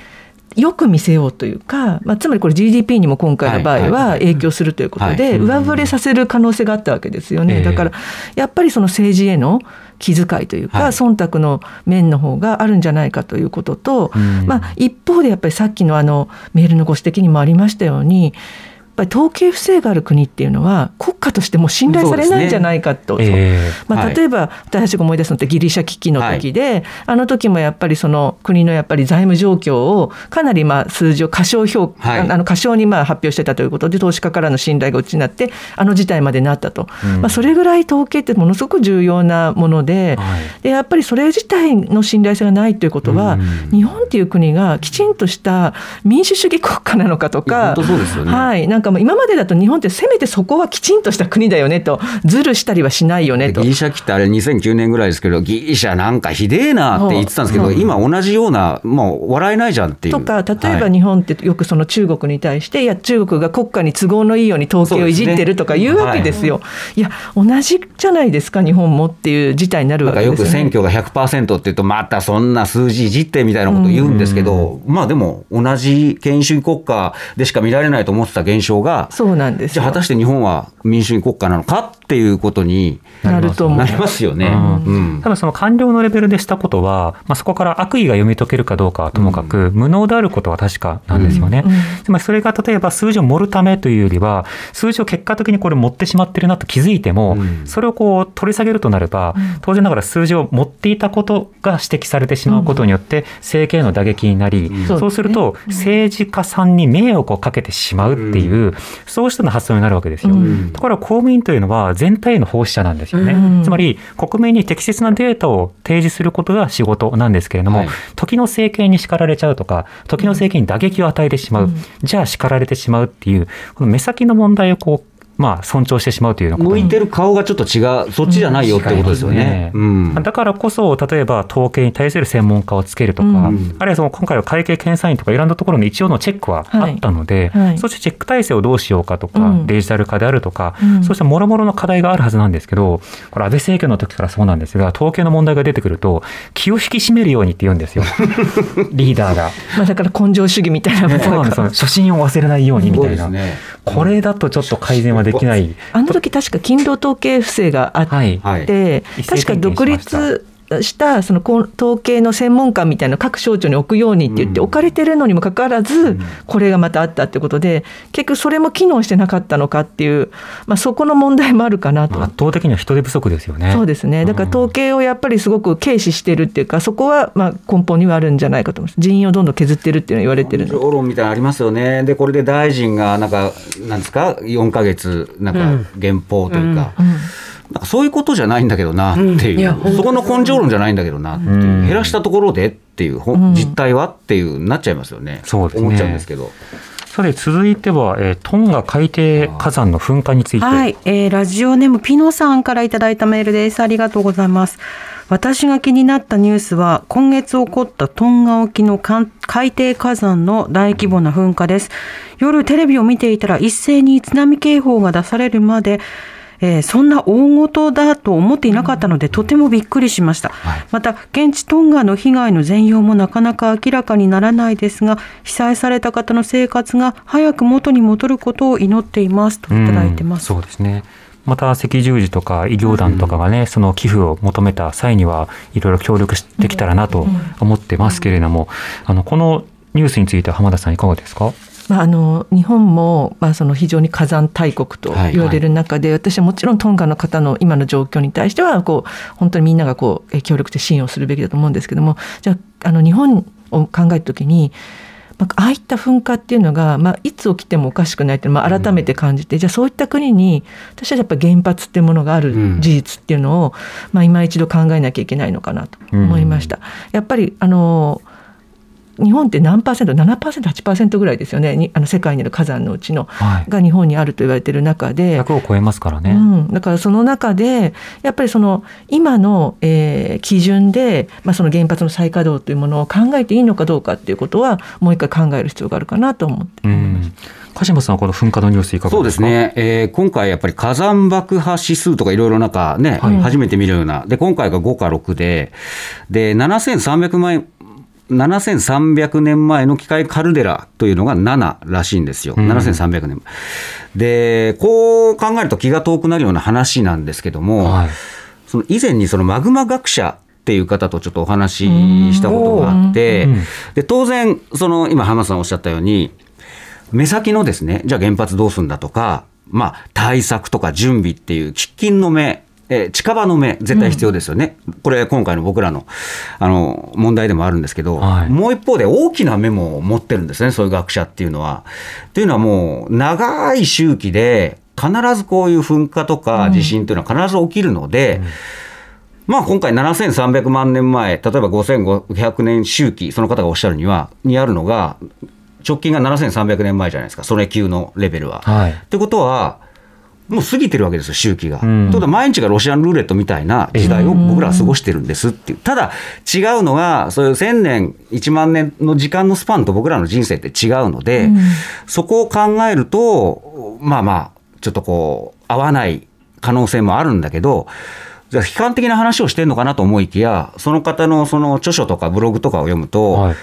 Speaker 5: よく見せようというか、まあ、つまりこれ GDP にも今回の場合は影響するということで上振れさせる可能性があったわけですよね。だからやっぱりその政治への気遣いというか、はい、忖度の面の方があるんじゃないかということと、まあ、一方でやっぱりさっきのあのメールのご指摘にもありましたようにぱり統計不正がある国っていうのは国家としても信頼されないんじゃないかと、ね。えー、まあ、例えば、はい、私たちが思い出すのってギリシャ危機の時で、はい、あの時もやっぱりその国のやっぱり財務状況をかなりまあ数字を過小評価、はい、あの過小にまあ発表してたということで投資家からの信頼が落ちになってあの事態までなったと、うん、まあ、それぐらい統計ってものすごく重要なもので,、でやっぱりそれ自体の信頼性がないということは、うん、日本っていう国がきちんとした民主主義国家なのかとか、
Speaker 6: ね、
Speaker 5: はい、なんかもう今までだと日本ってせめてそこはきちんとした国だよねとずるしたりはしないよねと。
Speaker 6: ギリシャ期ってあれ2009年ぐらいですけどギリシャなんかひでえなって言ってたんですけど、今同じようなもう笑えないじゃんっていう。
Speaker 5: とか例えば日本ってよくその中国に対して、はい、いや中国が国家に都合のいいように統計をいじってるとか言うわけですよ。すねはい、いや同じじゃないですか日本もっていう事態になるわけですよ、ね、
Speaker 6: よく選挙が100%って言うとまたそんな数字いじってみたいなこと言うんですけど、まあでも同じ権威主義国家でしか見られないと思ってた現象が
Speaker 5: そうなんです
Speaker 6: じゃあ果たして日本は民主主義国家なのかっていうことになるとなりますよね。
Speaker 4: 多分その官僚のレベルでしたことは、まあ、そこから悪意が読み解けるかどうかはともかく、無能であることは確かなんですよね。つまりそれが例えば数字を盛るためというよりは、数字を結果的にこれ持ってしまってるなと気づいても、それをこう取り下げるとなれば、当然ながら数字を持っていたことが指摘されてしまうことによって、政権への打撃になり、そうすると政治家さんに迷惑をかけてしまうっていう、そうしたの発想になるわけですよ。ところが公務員というのは全体への奉仕者なんですよね。つまり国民に適切なデータを提示することが仕事なんですけれども、はい、時の政権に叱られちゃうとか時の政権に打撃を与えてしまう、じゃあ叱られてしまうっていうこの目先の問題をこうまあ、尊重してしまうという
Speaker 6: 向いてる顔がちょっと違う、そっちじゃないよってことですよね。
Speaker 4: うん、だからこそ、例えば統計に対する専門家をつけるとか、うん、あるいはその今回は会計検査院とかいろんなところの一応のチェックはあったので、はい。はい、そしてチェック体制をどうしようかとか、うん、デジタル化であるとか、そうしたもろもろの課題があるはずなんですけど、これ安倍政権の時からそうなんですが、統計の問題が出てくると、気を引き締めるようにって言うんですよ、リーダーが。
Speaker 5: まあだから根性主義みたいな、
Speaker 4: そうなんです初心を忘れないようにみたいな。ね、これだとちょっと改善はできない。
Speaker 5: あの時確か勤労統計不正があって、はい、確か独立したその統計の専門家みたいな各省庁に置くようにって言って置かれてるのにもかかわらずこれがまたあったってことで結局それも機能してなかったのかっていう、まあ、そこの問題もあるかなと。
Speaker 4: 圧倒的には人手不足ですよね。
Speaker 5: そうですね。だから統計をやっぱりすごく軽視してるっていうかそこはまあ根本にはあるんじゃないかと思います。人員をどんどん削ってるっていうのは言われてる
Speaker 6: 評論みたいなのありますよね。でこれで大臣がなんかなんですか？4か月なんか減俸というか。うん。うん。なんかそういうことじゃないんだけどなっていう、うん、そこの根性論じゃないんだけどなっていう、減らしたところでっていう、実態はっていうなっちゃいますよね、そうですね。思っちゃうんですけど。
Speaker 4: さて続いては、えー、トンガ海底火山の噴火について、
Speaker 3: はい、えー、ラジオネームピノさんからいただいたメールです。ありがとうございます。私が気になったニュースは今月起こったトンガ沖の海底火山の大規模な噴火です。夜テレビを見ていたら一斉に津波警報が出されるまでえー、そんな大事だと思っていなかったので、とてもびっくりしました、はい、また現地トンガの被害の全容もなかなか明らかにならないですが被災された方の生活が早く元に戻ることを祈っていますといただいてます。
Speaker 4: うそうですね。また赤十字とか医療団とかがね、うん、その寄付を求めた際にはいろいろ協力してきたらなと思ってますけれども、あのこのニュースについては浜田さんいかがですか？
Speaker 5: まあ、あの日本も、まあ、その非常に火山大国と言われる中で、はいはい、私はもちろんトンガの方の今の状況に対してはこう本当にみんながこう協力して支援をするべきだと思うんですけどもじゃああの日本を考えた時にまあ、あいった噴火っていうのが、まあ、いつ起きてもおかしくないってまあ、改めて感じて、うん、じゃあそういった国に私はやっぱ原発っていうものがある事実っていうのを、まあ、今一度考えなきゃいけないのかなと思いました。やっぱりあの日本って何パーセント 7%8% ぐらいですよね。あの世界にある火山のうちの、はい、が日本にあると言われている中で。
Speaker 4: 100を超えますからね、う
Speaker 5: ん、だからその中でやっぱりその今の、えー、基準で、まあ、その原発の再稼働というものを考えていいのかどうかっていうことはもう一回考える必要があるかなと思って。
Speaker 4: うん。鹿島さんはこの噴火のニュースいかがですか？
Speaker 6: そうですね、えー、今回やっぱり火山爆破指数とかいろいろなんかね、はい、初めて見るような。で今回が5か6で。で7300万7300年前の機械カルデラというのが7らしいんですよ、
Speaker 4: うん。
Speaker 6: 7300年。でこう考えると気が遠くなるような話なんですけども、
Speaker 4: はい。
Speaker 6: その以前にそのマグマ学者っていう方とちょっとお話ししたことがあって
Speaker 4: うん。
Speaker 6: で当然その今浜田さんおっしゃったように目先のですねじゃあ原発どうするんだとか、まあ、対策とか準備っていう喫緊の目えー近場の目絶対必要ですよね、これ今回の僕らのあの問題でもあるんですけど、
Speaker 4: はい。
Speaker 6: もう一方で大きなメモを持ってるんですねそういう学者っていうのは。っていうのはもう長い周期で必ずこういう噴火とか地震というのは必ず起きるので、まあ今回7300万年前、例えば5500年周期、その方がおっしゃるには、にあるのが、直近が7300年前じゃないですか、それ級のレベルは。
Speaker 4: はい。
Speaker 6: ってことは、もう過ぎてるわけですよ、周期が。と
Speaker 4: ん
Speaker 6: いうことは、毎日がロシアンルーレットみたいな時代を僕らは過ごしてるんですっていう。ただ、違うのが、そういう1000年、1万年の時間のスパンと僕らの人生って違うので、そこを考えると、まあまあ、ちょっとこう、合わない可能性もあるんだけど、じゃあ悲観的な話をしてるのかなと思いきや、その方のその著書とかブログとかを読むと、
Speaker 4: はい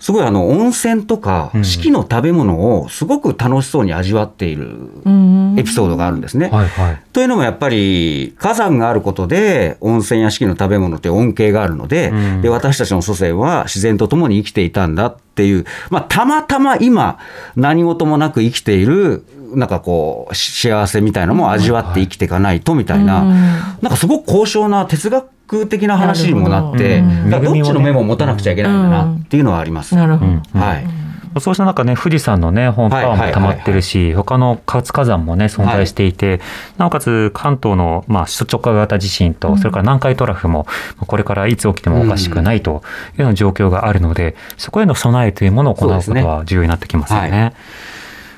Speaker 6: すごいあの温泉とか
Speaker 4: うん。
Speaker 6: 四季の食べ物をすごく楽しそうに味わっている
Speaker 5: うん。
Speaker 6: エピソードがあるんですね。
Speaker 4: はいはい。
Speaker 6: というのもやっぱり火山があることで温泉や四季の食べ物って恩恵があるので,、
Speaker 4: うん。
Speaker 6: で私たちの祖先は自然と共に生きていたんだっていう、まあ、たまたま今何事もなく生きているなんかこうし幸せみたいなのも味わって生きていかないとみたいな、
Speaker 5: うん。
Speaker 6: なんかすごく高尚な哲学的な話にもなって、
Speaker 5: ど。
Speaker 6: どっちの目も持たなくちゃいけないんだなっていうのはあります。
Speaker 5: なるほど。
Speaker 4: うん。
Speaker 6: はい。
Speaker 4: そうした中ね、富士山のね、本パワーも溜まってるし、他の活火山もね、存在していて、なおかつ関東の、まあ、首都直下型地震と、それから南海トラフも、まあこれからいつ起きてもおかしくないというような状況があるので、そこへの備えというものを行うことは重要になってきますよね。
Speaker 6: そうで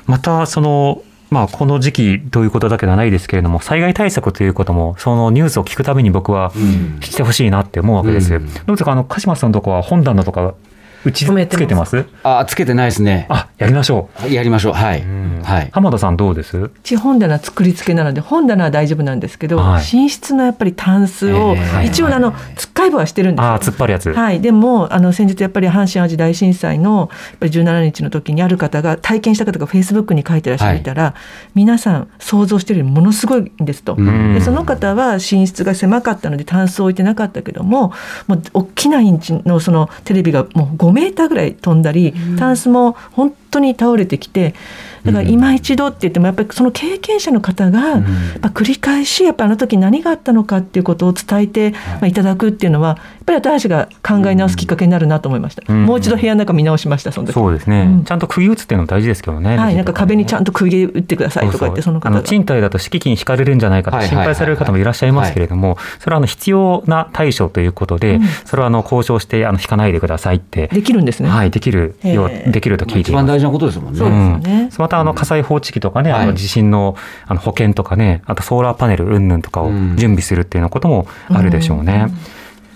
Speaker 4: また、その、まあ、この時期ということだけではないですけれども、災害対策ということも、そのニュースを聞くたびに僕は
Speaker 6: うん
Speaker 4: 知ってほしいなって思うわけです。
Speaker 6: うん
Speaker 4: どうですか、あの、鹿島さんのとこは本棚とか、打ちつけてます？
Speaker 6: あつけてないですね。
Speaker 4: あ、やりましょう。
Speaker 6: やりましょう。はい。
Speaker 4: うん
Speaker 6: はい。
Speaker 4: 浜田さんどうです？
Speaker 5: うち本棚作り付けなので本棚は大丈夫なんですけど、
Speaker 4: はい
Speaker 5: 寝室のやっぱりタンスを、
Speaker 6: えー
Speaker 5: 一応あのつっかい棒はしてるんですよ
Speaker 4: ああ、突っ張るやつ。
Speaker 5: はい、でもあの先日やっぱり阪神・淡路大震災のやっぱり17日の時にある方が体験した方がフェイスブックに書いてらっしゃったら、皆さん想像してるよりものすごいんですと、
Speaker 6: うん
Speaker 5: でその方は寝室が狭かったのでタンスを置いてなかったけどももう大きなインチのそのテレビがもう5メーターぐらい飛んだり、タンスも本当に倒れてきてだから今一度って言ってもやっぱりその経験者の方がやっぱ繰り返しやっぱあの時何があったのかっていうことを伝えて、まあ、いただくっていうのはやっぱり私が考え直すきっかけになるなと思いました、
Speaker 4: うん。
Speaker 5: もう一度部屋の中見直しましたその時。
Speaker 4: そうですね、
Speaker 5: うん。
Speaker 4: ちゃんと釘打つっていうのも大事ですけどね。
Speaker 5: はい、なんか壁にちゃん
Speaker 4: と
Speaker 5: と釘打ってくださいとか言ってその
Speaker 4: あの
Speaker 5: 方が。
Speaker 4: 賃貸だと敷金引かれるんじゃないかと
Speaker 6: はい
Speaker 4: 心配される方もいらっしゃいますけれども、それはあの必要な対処ということで、それはあの交渉してあの引かないでくださいって、
Speaker 5: できるんですね、
Speaker 4: はい、できるよ
Speaker 5: へえ
Speaker 4: できると聞い
Speaker 6: 一
Speaker 4: ています。
Speaker 6: 事なことですもんね。
Speaker 5: そうですよね
Speaker 4: またあの火災報知器とかね、あの
Speaker 6: はい
Speaker 4: 地震のあの保険とかね、あとソーラーパネル云々とかを
Speaker 6: うん
Speaker 4: 準備するっていうようなこともあるでしょうね。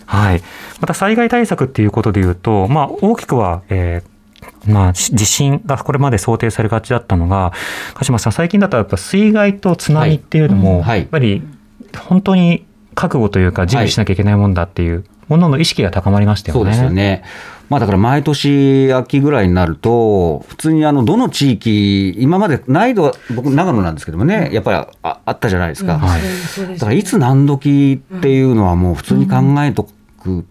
Speaker 4: はい。また災害対策っていうことで言うと、まあ大きくは、えーまあ、し地震がこれまで想定されがちだったのが、鹿島さん、最近だとやっぱ水害と津波っていうのも、
Speaker 6: はいはい
Speaker 4: やっぱり本当に覚悟というか準備しなきゃいけないもんだっていうものの意識が高まりましたよね。
Speaker 6: そうですよね。まあだから毎年秋ぐらいになると、普通にあのどの地域、今まで難易度は僕、長野なんですけどもね、やっぱりああったじゃないですか。
Speaker 4: はい。
Speaker 6: だからいつ何時っていうのはもう普通に考えとく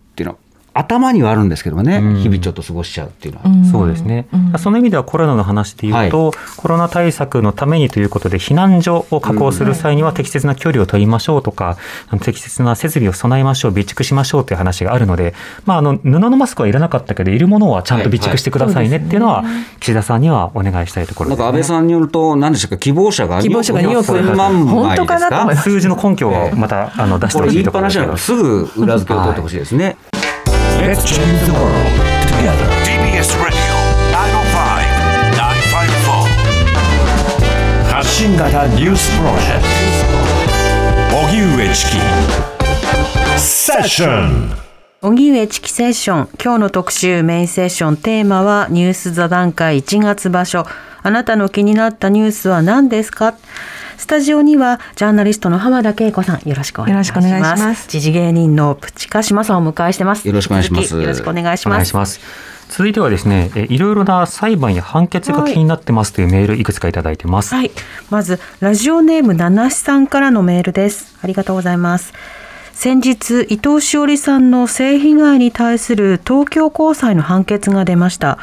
Speaker 6: 頭にはあるんですけどもね、
Speaker 4: うん。
Speaker 6: 日々ちょっと過ごしちゃうっていうのは。
Speaker 5: ん。
Speaker 4: そうですね、
Speaker 5: うん。
Speaker 4: その意味ではコロナの話で言うと、コロナ対策のためにということで避難所を確保する際には適切な距離を取りましょうとか、適切な設備を備えましょう備蓄しましょうという話があるので、まあ、あの布のマスクはいらなかったけどいるものはちゃんと備蓄してくださいねっていうのは岸田さんにはお願いしたいところです、ね。
Speaker 6: なんか安倍さんによると、何でしたか、希望者が
Speaker 5: 希望者が2億
Speaker 6: 1000万枚
Speaker 5: 本当かなと思います。
Speaker 4: 数字の根拠をまたあの出してほしいところです。けど
Speaker 6: ぱなしなのすぐ裏付けを取ってほしいですね。
Speaker 2: Let's change the world together. TBS Radio 905-954発信型ニュースプロジェクト荻上チキセッション
Speaker 3: 荻上チキセッション今日の特集メインセッションテーマはニュース座談会1月場所。あなたの気になったニュースは何ですか？スタジオにはジャーナリストの浜田恵子さんよろしくお願いします時事芸人のプチカシマさんをお迎えしてます
Speaker 6: よろしくお願いします
Speaker 3: よろしくお願いし
Speaker 4: お願
Speaker 3: ます
Speaker 4: いします。続いてはですね、えいろいろな裁判や判決が気になってますというメールいくつかいただいてます。
Speaker 3: はい。まず、ラジオネーム、七七さんからのメールです。ありがとうございます。先日、伊藤詩織さんの性被害に対する東京高裁の判決が出ました。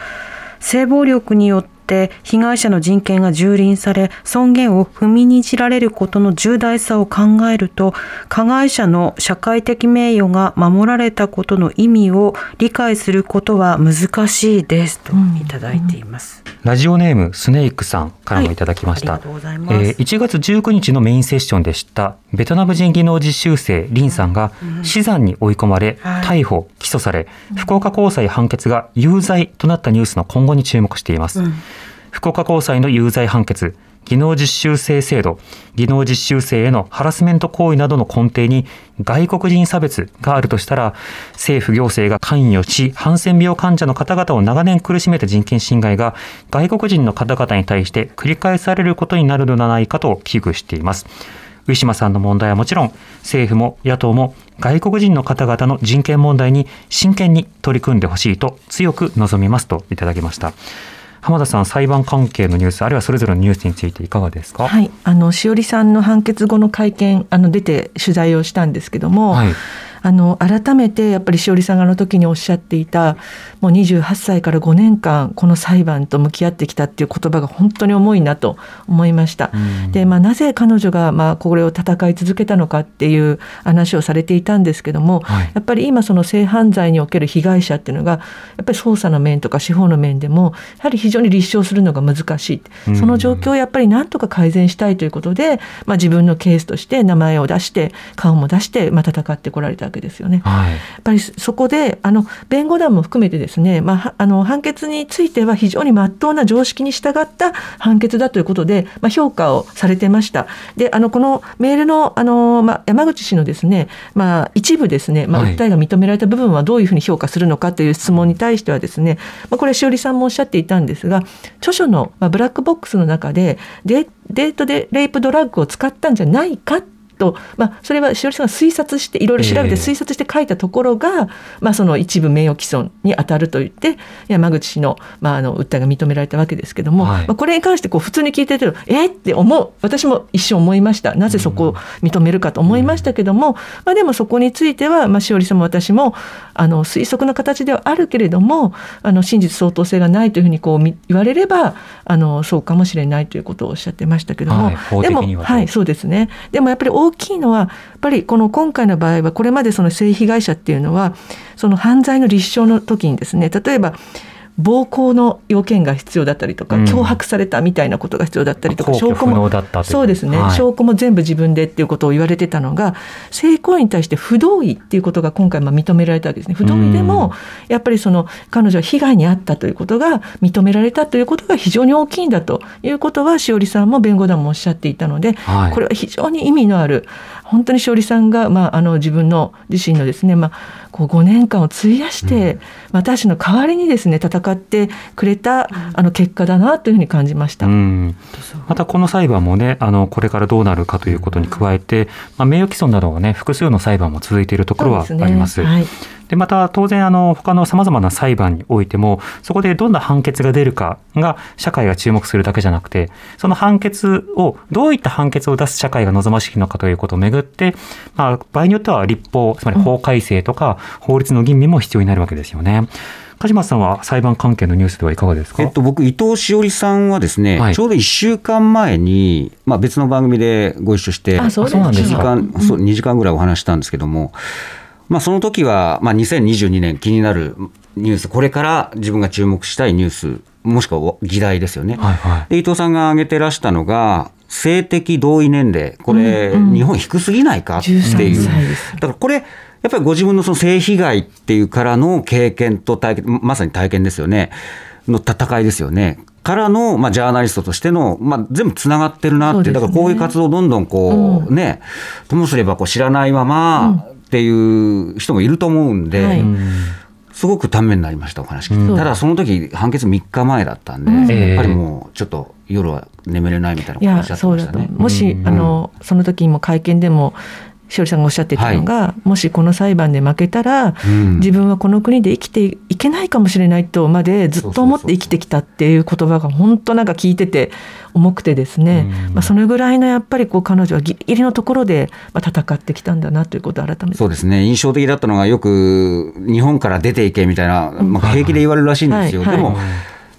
Speaker 3: 性暴力によって被害者の人権が蹂躙され尊厳を踏みにじられることの重大さを考えると加害者の社会的名誉が守られたことの意味を理解することは難しいですといただいています。
Speaker 4: ラジオネームスネークさんからもいただきました。
Speaker 3: はい。ありがとうございます。
Speaker 4: えー1月19日のメインセッションでした。ベトナム人技能実習生リンさんが死産に追い込まれ、
Speaker 3: はい。
Speaker 4: 逮捕起訴され福岡高裁判決が有罪となったニュースの今後に注目しています、福岡高裁の有罪判決技能実習生制度技能実習生へのハラスメント行為などの根底に外国人差別があるとしたら政府行政が関与しハンセン病患者の方々を長年苦しめた人権侵害が外国人の方々に対して繰り返されることになるのではないかと危惧しています。ウィシュマさんの問題はもちろん政府も野党も外国人の方々の人権問題に真剣に取り組んでほしいと強く望みますといただきました。浜田さん裁判関係のニュースあるいはそれぞれのニュースについていかがですか？
Speaker 5: はい、あのしおりさんの判決後の会見あの出て取材をしたんですけども、
Speaker 4: はい
Speaker 5: あの改めてやっぱりしおりさんがあの時におっしゃっていたもう28歳から5年間この裁判と向き合ってきたっていう言葉が本当に重いなと思いました。で、まあ、なぜ彼女がまあこれを戦い続けたのかっていう話をされていたんですけども、
Speaker 4: はい。
Speaker 5: やっぱり今その性犯罪における被害者っていうのがやっぱり捜査の面とか司法の面でもやはり非常に立証するのが難しい、その状況をやっぱりなんとか改善したいということで、まあ、自分のケースとして名前を出して顔も出して、まあ、戦ってこられた。わけですよね。
Speaker 4: はい
Speaker 5: やっぱりそこであの弁護団も含めてですね、まあは、あの判決については非常に真っ当な常識に従った判決だということで、まあ、評価をされてました。であのこのメールのあの、まあ、山口氏のですね、まあ、一部ですね、まあ、
Speaker 4: はい
Speaker 5: 訴えが認められた部分はどういうふうに評価するのかという質問に対してはですね、まあ、これしおりさんもおっしゃっていたんですが著書の、まあ、ブラックボックスの中でデデートでレイプドラッグを使ったんじゃないかと、まあ、それはしおりさんが推察していろいろ調べ
Speaker 4: ええ
Speaker 5: て推察して書いたところが、まあ、その一部名誉毀損に当たると言って山口氏の,、まあ、あの訴えが認められたわけですけども、
Speaker 4: はい。
Speaker 5: まあ、これに関してこう普通に聞いててえっって思う。私も一瞬思いました。なぜそこを認めるかと思いましたけども、まあ、でもそこについては、まあ、しおりさんも私もあの推測の形ではあるけれどもあの真実相当性がないというふうにこうみ言われればあのそうかもしれないということをおっしゃってましたけども、
Speaker 4: はい。法
Speaker 5: でも
Speaker 4: 的には
Speaker 5: はいそうですね。でもやっぱり大きいのはやっぱりこの今回の場合はこれまでその性被害者っていうのはその犯罪の立証の時にですね例えば暴行の要件が必要だったりとか、
Speaker 4: うん。
Speaker 5: 脅迫されたみたいなことが必要だったりとか
Speaker 4: 皇居不能だったという。
Speaker 5: そうですね、
Speaker 4: はい。
Speaker 5: 証拠も全部自分でっていうことを言われてたのが性行為に対して不同意っていうことが今回まあ認められたわけですね。不同意でもやっぱりその彼女は被害に遭ったということが認められたということが非常に大きいんだということはしおりさんも弁護団もおっしゃっていたので、
Speaker 4: はい。
Speaker 5: これは非常に意味のある本当にしおりさんが、まあ、あの自分の自身のですね、まあ、こう5年間を費やして、私の代わりにですね戦ってくれた、あの結果だなというふうに感じました。
Speaker 4: うん。またこの裁判もねあのこれからどうなるかということに加えて、まあ、名誉毀損などがね複数の裁判も続いているところはあ
Speaker 5: そうですね。
Speaker 4: ります。
Speaker 5: はい
Speaker 4: でまた当然あの他のさまざまな裁判においてもそこでどんな判決が出るかが社会が注目するだけじゃなくてその判決をどういった判決を出す社会が望ましいのかということをめぐって、まあ、場合によっては立法つまり法改正とか法律の吟味も必要になるわけですよね。梶松さんは裁判関係のニュースではいかがですか、
Speaker 6: えっと、僕、伊藤詩織さんはですね、
Speaker 4: はい。
Speaker 6: ちょうど1週間前に、まあ、別の番組でご一緒して、
Speaker 5: あそうです
Speaker 4: そうなんです
Speaker 6: 1時
Speaker 4: か
Speaker 6: 間、そう2時間ぐらいお話したんですけども、まあ、その時は、まあ、2022年気になるニュース、これから自分が注目したいニュース、もしくは議題ですよね。
Speaker 4: はいはい。
Speaker 6: で伊藤さんが挙げてらしたのが、性的同意年齢、これ、日本低すぎないかっていう。
Speaker 5: 13歳です
Speaker 6: だからこれ、やっぱりご自分のその性被害っていうからの経験と体験、まさに体験ですよね、の戦いですよね。からの、まあ、ジャーナリストとしての、まあ、全部つながってるなって、
Speaker 5: ね。
Speaker 6: だからこういう活動をどんどんこう、ね、ともすればこう知らないままっていう人もいると思うんで、
Speaker 5: はい。
Speaker 6: すごくためになりました、お話聞いて、
Speaker 4: うん。
Speaker 6: ただその時判決3日前だったんで、
Speaker 4: うん。
Speaker 6: やっぱりもうちょっと夜は眠れないみたいないことをお
Speaker 5: や
Speaker 6: っしゃって
Speaker 5: そうだと
Speaker 6: ましたね。
Speaker 5: もし、
Speaker 4: うん。
Speaker 5: あのその時も会見でもしおりさんがおっしゃってたのが、もしこの裁判で負けたら、
Speaker 6: うん。
Speaker 5: 自分はこの国で生きていけないかもしれないとまでずっと思って生きてきたっていう言葉が本当なんか聞いてて重くてですね、
Speaker 4: うん。
Speaker 5: まあ、それぐらいのやっぱりこう彼女はギリギリのところでまあ戦ってきたんだなということを改めて。
Speaker 6: そうですね。印象的だったのがよく日本から出ていけみたいな、まあ、平気で言われるらしいんですよ、
Speaker 5: はい。はい。
Speaker 6: でも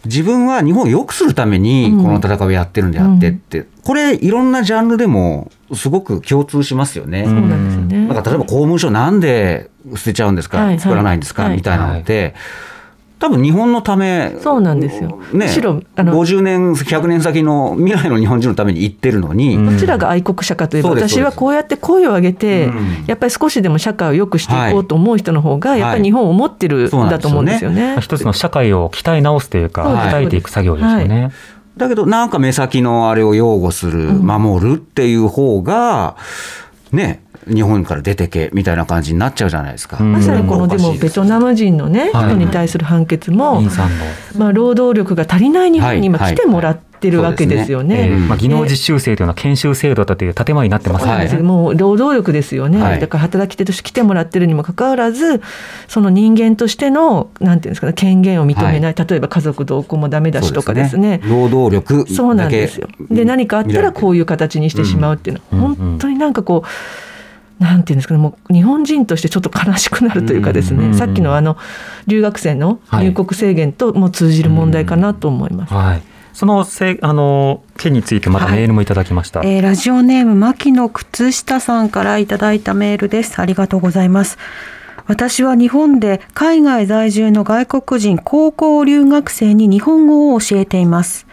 Speaker 6: 自分は日本を良くするためにこの戦いをやってるんであってって、これいろんなジャンルでもすごく共通しますよね。
Speaker 5: そうなんですよね。
Speaker 6: なんか例えば公文書なんで捨てちゃうんですか、
Speaker 5: はいはい。
Speaker 6: 作らないんですか、
Speaker 5: はい。
Speaker 6: みたいなのって、多分日本のため
Speaker 5: そうなんですよ。
Speaker 6: ね、
Speaker 5: むしろあの
Speaker 6: 50年100年先の未来の日本人のために言ってるのに、
Speaker 4: うん
Speaker 5: どちらが愛国者かといえば、私はこうやって声を上げて、
Speaker 6: うん。
Speaker 5: やっぱり少しでも社会を良くしていこうと思う人の方が、やっぱり日本を思ってるんだと思うんですよね。
Speaker 4: まあ一つの社会を鍛え直すというか、
Speaker 6: はい
Speaker 4: 鍛えていく作業ですよね。
Speaker 6: だけどなんか目先のあれを擁護する、守るっていう方がね日本から出てけみたいな感じになっちゃうじゃないですか。
Speaker 4: うん。
Speaker 5: まさにこのでもベトナム人のね、
Speaker 4: はい
Speaker 5: 人に対する判決も、まあ、労働力が足りない日本に今
Speaker 6: はい
Speaker 5: 来てもらってるわけですよね。
Speaker 4: えーまあ、技能
Speaker 5: で
Speaker 4: 実習生というのは研修制度だという建前になってますよね。
Speaker 5: そうなんですよもう労働力ですよね、
Speaker 6: はい。
Speaker 5: だから働き手として来てもらってるにもかかわらずその人間としてのなんていうんですかね権限を認めない、例えば家族同行もダメだしとかですね。
Speaker 6: 労働力だけ
Speaker 5: そうなんですよ。で何かあったらこういう形にしてしまうっていうのは、
Speaker 4: うん。うん。
Speaker 5: 本当になんかこうなんていうんですかねもう日本人としてちょっと悲しくなるというかですね、
Speaker 4: うん
Speaker 5: さっきのあの留学生の入国制限とも通じる問題かなと思います。
Speaker 4: はい。そのせあの件についてまたメールもいただきました。
Speaker 3: えーラジオネーム牧野靴下さんからいただいたメールです。ありがとうございます。私は日本で海外在住の外国人高校留学生に日本語を教えています。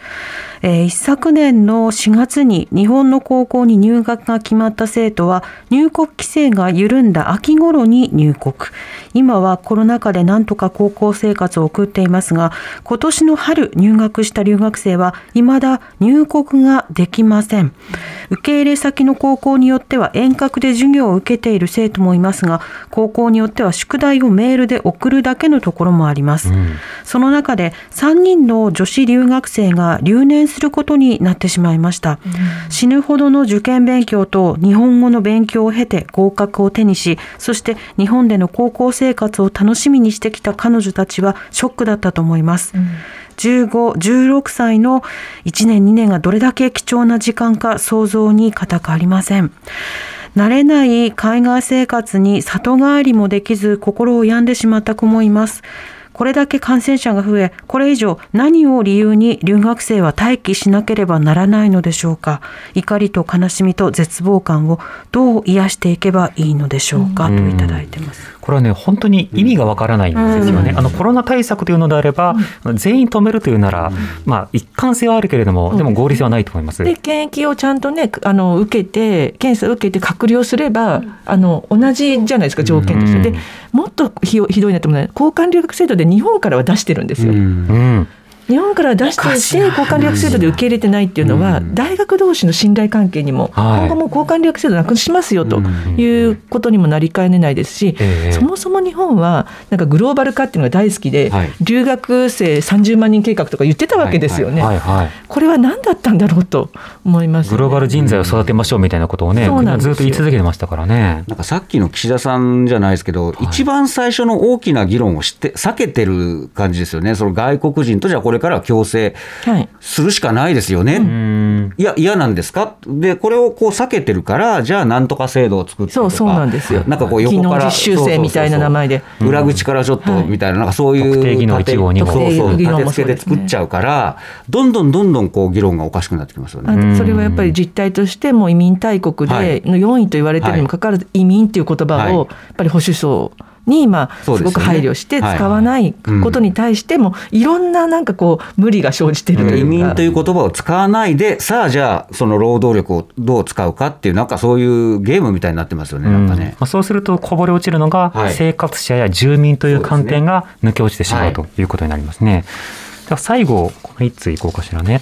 Speaker 3: えー一昨年の4月に日本の高校に入学が決まった生徒は入国規制が緩んだ秋頃に入国。今はコロナ禍で何とか高校生活を送っていますが、今年の春入学した留学生は未だ入国ができません。受け入れ先の高校によっては遠隔で授業を受けている生徒もいますが、高校によっては宿題をメールで送るだけのところもあります。
Speaker 4: うん
Speaker 3: その中で3人の女子留学生が留年することになってしまいました。死ぬほどの受験勉強と日本語の勉強を経て合格を手にし、そして日本での高校生活を楽しみにしてきた彼女たちはショックだったと思います。15、16歳の1年2年がどれだけ貴重な時間か想像に難くありません。慣れない海外生活に里帰りもできず心を病んでしまった子もいます。これだけ感染者が増え、これ以上何を理由に留学生は待機しなければならないのでしょうか？怒りと悲しみと絶望感をどう癒していけばいいのでしょうか、といただいてます。
Speaker 4: これはね本当に意味がわからないんですよね、あのコロナ対策というのであれば、全員止めるというなら、まあ一貫性はあるけれども、でも合理性はないと思います。
Speaker 5: で検疫をちゃんとねあの受けて検査を受けて隔離をすれば、あの同じじゃないですか条件として、
Speaker 4: うん。
Speaker 5: でもっとひどひどいなと思うのは交換留学制度で日本からは出してるんですよ。
Speaker 6: うん。
Speaker 4: うん
Speaker 5: 日本から出していて交換留学制度で受け入れてないっていうのは、
Speaker 6: うん。
Speaker 5: 大学同士の信頼関係にも、
Speaker 4: はい。
Speaker 5: 今後もう交換留学制度なくしますよと
Speaker 6: うん。
Speaker 5: いうことにもなりかねないですし、
Speaker 4: ええ。
Speaker 5: そもそも日本はなんかグローバル化っていうのが大好きで、
Speaker 6: はい。
Speaker 5: 留学生30万人計画とか言ってたわけですよね。
Speaker 4: はいはい
Speaker 5: これは何だったんだろうと思います、
Speaker 4: グローバル人材を育てましょうみたいなことをね、
Speaker 5: うなん
Speaker 4: ずっと言い続けてましたからね。
Speaker 6: なんかさっきの岸田さんじゃないですけど、一番最初の大きな議論をして避けてる感じですよね、その外国人とじゃあこれからは共生
Speaker 5: はい。
Speaker 6: するしかないですよね、
Speaker 4: うん。
Speaker 6: いや、嫌なんですか？で、これをこう避けてるから、じゃあなんとか制度を作ってとか。
Speaker 5: そうそうなんですよ。
Speaker 6: なんかこう横から
Speaker 5: 技能実習生みたいな名前で。
Speaker 6: そうそうそう裏口からちょっと
Speaker 5: はい。
Speaker 6: みたいな、なんかそういう
Speaker 4: 特定技能1号2号。
Speaker 6: そうそう
Speaker 5: 特定技能
Speaker 6: 立て付けで作っちゃうから、どんどんどんどんこう議論がおかしくなってきますよね。
Speaker 5: あそれはやっぱり実態としても移民大国
Speaker 6: はい。
Speaker 5: での4位と言われてるにもかかわらず移民っていう言葉
Speaker 6: はい。
Speaker 5: をやっぱり保守層にまあ
Speaker 6: そうです
Speaker 5: ごく配慮して
Speaker 6: はい。
Speaker 5: 使わないことに対してもいろんななんかこう無理が生じていると
Speaker 6: 移
Speaker 5: いうか。
Speaker 6: 民という言葉を使わないで、さあじゃあ、その労働力をどう使うかっていう、なん。かそういうゲームみたいになってますよね、なん。かね。
Speaker 4: まあ、そうするとこぼれ落ちるのが
Speaker 6: はい
Speaker 4: 生活者や住民という観点が抜け落ちてしまうということになりますね。では最後この1通いこうかしらね。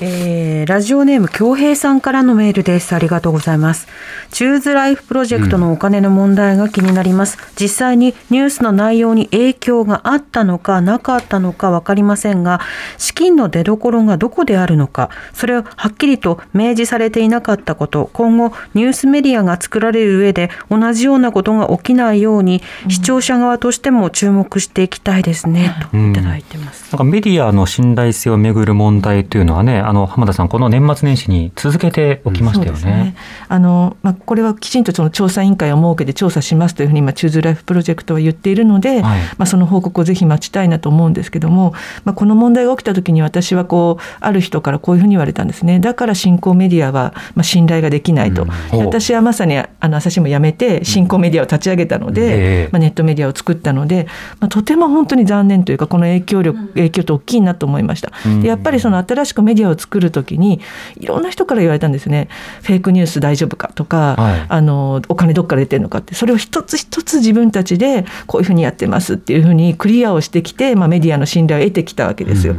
Speaker 3: えーラジオネーム京平さんからのメールです。ありがとうございます。チューズライフプロジェクトのお金の問題が気になります。実際にニュースの内容に影響があったのかなかったのかわかりませんが、資金の出所がどこであるのか、それをはっきりと明示されていなかったこと、今後ニュースメディアが作られる上で同じようなことが起きないように、視聴者側としても注目していきたいですね、といただいてます。
Speaker 4: なんかメディアの信頼性をめぐる問題というのはね、あの浜田さん、この年末年始に続けておきましたよ
Speaker 5: そうです
Speaker 4: ね。
Speaker 5: あのまあ、これはきちんとその調査委員会を設けて調査しますというふうに今チューズライフプロジェクトは言っているので、
Speaker 4: はい。
Speaker 5: まあ、その報告をぜひ待ちたいなと思うんですけども、まあ、この問題が起きた時に私はこうある人からこういうふうに言われたんですね。だから新興メディアはまあ信頼ができないと、
Speaker 4: うん。
Speaker 5: で私はまさにあの朝日も辞めて新興メディアを立ち上げたので、
Speaker 4: ええ。
Speaker 5: まあ、ネットメディアを作ったので、まあ、とても本当に残念というかこの影響力影響って大きいなと思いました。やっぱりその新しくメディアを作る時にいろんな人から言われたんですね。フェイクニュース大丈夫かとか、
Speaker 4: はい。
Speaker 5: あのお金どっから出てるのかって。それを一つ一つ自分たちでこういうふうにやってますっていうふうにクリアをしてきて、まあ、メディアの信頼を得てきたわけですよ。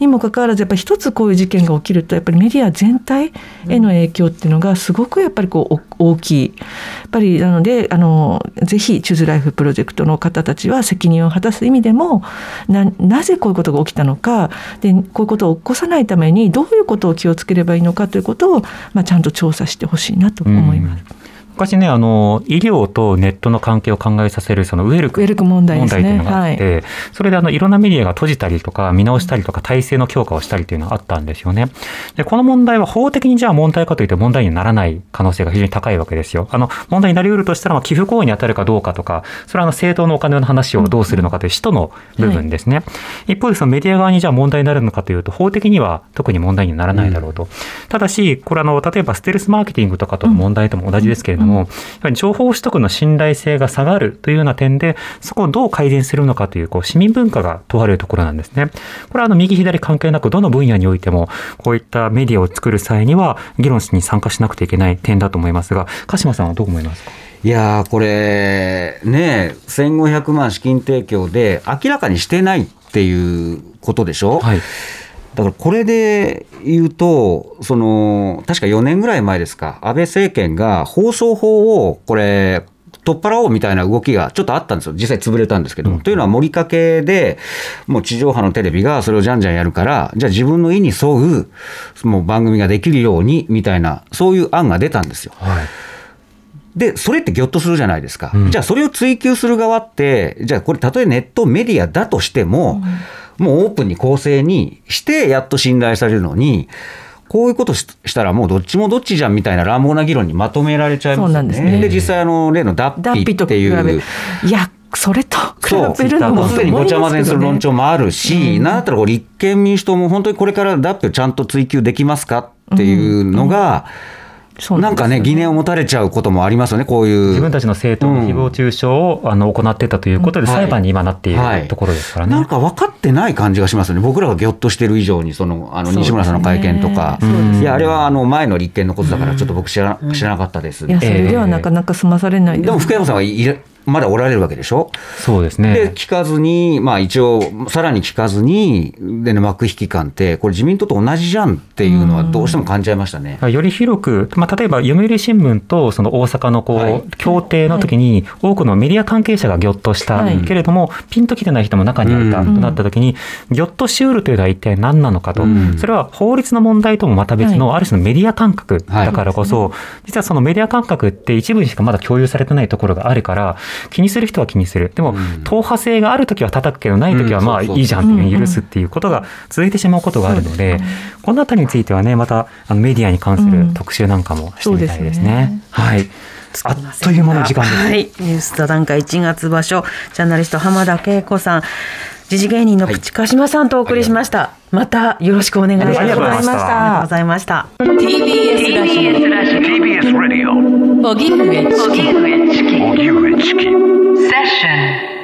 Speaker 5: にもかかわらずやっぱり一つこういう事件が起きるとやっぱりメディア全体への影響っていうのがすごくやっぱりこうお大きい。やっぱりなのであのぜひチューズライフプロジェクトの方たちは責任を果たす意味でもななぜこういうことが起きたのか。でこういうことを起こさないためにどういうことを気をつければいいのかということを、まあ、ちゃんと調査してほしいなと思います。
Speaker 4: 昔ね、あの、医療とネットの関係を考えさせる、そのウェルク
Speaker 5: ウェルク問題ね
Speaker 4: 問題というのがあって、それであの、いろんなメディアが閉じたりとか、見直したりとか、体制の強化をしたりというのがあったんですよね。で、この問題は法的にじゃあ問題かというと問題にならない可能性が非常に高いわけですよ。あの、問題になり得るとしたら、まあ寄付行為に当たるかどうかとか、それはあの、政党のお金の話をどうするのかという使途の部分ですね。一方でそのメディア側にじゃあ問題になるのかというと、法的には特に問題にならないだろうと。ただし、これあの、例えばステルスマーケティングとかとの問題とも同じですけれども、やっぱり情報取得の信頼性が下がるというような点で、そこをどう改善するのかという、こう、市民文化が問われるところなんですね。これはあの、右左関係なく、どの分野においても、こういったメディアを作る際には、議論に参加しなくてはいけない点だと思いますが、鹿島さんはどう思いますか？
Speaker 6: いやー、これ、ね、1500万資金提供で明らかにしてないっていうことでしょ、
Speaker 4: はい。
Speaker 6: だからこれで言うと、その確か4年ぐらい前ですか、安倍政権が放送法をこれ、取っ払おうみたいな動きがちょっとあったんですよ、実際潰れたんですけども。というのは、盛りかけで、もう地上波のテレビがそれをじゃんじゃんやるから、じゃあ自分の意に沿うもう番組ができるようにみたいな、そういう案が出たんですよ。
Speaker 4: はい。
Speaker 6: で、それってぎょっとするじゃないですか。
Speaker 4: うん
Speaker 6: じゃあ、それを追求する側って、じゃあ、これ、たとえネットメディアだとしても、もうオープンに公正にして、やっと信頼されるのに、こういうことししたら、もうどっちもどっちじゃんみたいな乱暴な議論にまとめられちゃいますよ
Speaker 5: そうなんです
Speaker 6: ね。
Speaker 5: ね
Speaker 6: 実際、あの、例のダ
Speaker 5: ダッピ
Speaker 6: ッピっていう。
Speaker 5: いやそれと比
Speaker 6: そう
Speaker 5: べるのも
Speaker 6: すでにごちゃ混ぜにする論調もあるし、
Speaker 5: うん。
Speaker 6: なんだったらこう立憲民主党も本当にこれからダッピをちゃんと追及できますかっていうのが、
Speaker 5: そうですよ
Speaker 6: なんかね、疑念を持たれちゃうこともありますよね、こういう。
Speaker 4: 自分たちの政党の誹謗中傷を、あの行ってたということで、
Speaker 6: うん。
Speaker 4: 裁判に今なってい
Speaker 6: はい。
Speaker 4: るところですからね。
Speaker 6: なんか分かってない感じがしますよね、僕らがぎょっとしてる以上に、そのあの西村さんの会見とか、
Speaker 5: ね
Speaker 6: いや、あれはあの前の立憲のことだから、ちょっと僕知ら、知らなかったです。
Speaker 5: いやそれではなかなか済まされないです、
Speaker 6: でも福山さんはいれまだおられるわけでしょ、
Speaker 4: そうです
Speaker 6: で
Speaker 4: ね。
Speaker 6: 聞かずに、まあ、一応、さらに聞かずに、でね、幕引き感って、これ、自民党と同じじゃんっていうのは、どうしても感じちゃいましたね。
Speaker 4: より広く、まあ、例えば読売新聞とその大阪のこう、
Speaker 6: はい。
Speaker 4: 協定の時に多くのメディア関係者がぎょっとした、
Speaker 5: はい。
Speaker 4: けれどもピンときてない人も中にはいた、
Speaker 6: うん。
Speaker 4: となった時にぎょっとしうるというのは一体何なのかと、
Speaker 6: うん。
Speaker 4: それは法律の問題ともまた別のある種のメディア感覚だからこそ、実はそのメディア感覚って一部にしかまだ共有されてないところがあるから気にする人は気にする。でも、
Speaker 6: うん。
Speaker 4: 党派性がある時は叩くけどない時はまあいいじゃんって許すっていうことが続いてしまうことがあるので、このあたりについてはねまたあのメディアに関する特集なんかもしてみたいですね。
Speaker 5: そうですね。
Speaker 4: はい。あっという間の時間です。
Speaker 3: はい、ニュース座談会1月場所、ジャーナリスト浜田恵子さん、時事芸人の口チカシさんとお送りしました、はい、またよろしくお願いします。
Speaker 4: ありがとうございました。
Speaker 3: ございました。
Speaker 1: TBS ラジオ。
Speaker 2: TBS ラジオ。
Speaker 1: 荻上チキ。荻上チキ。セッション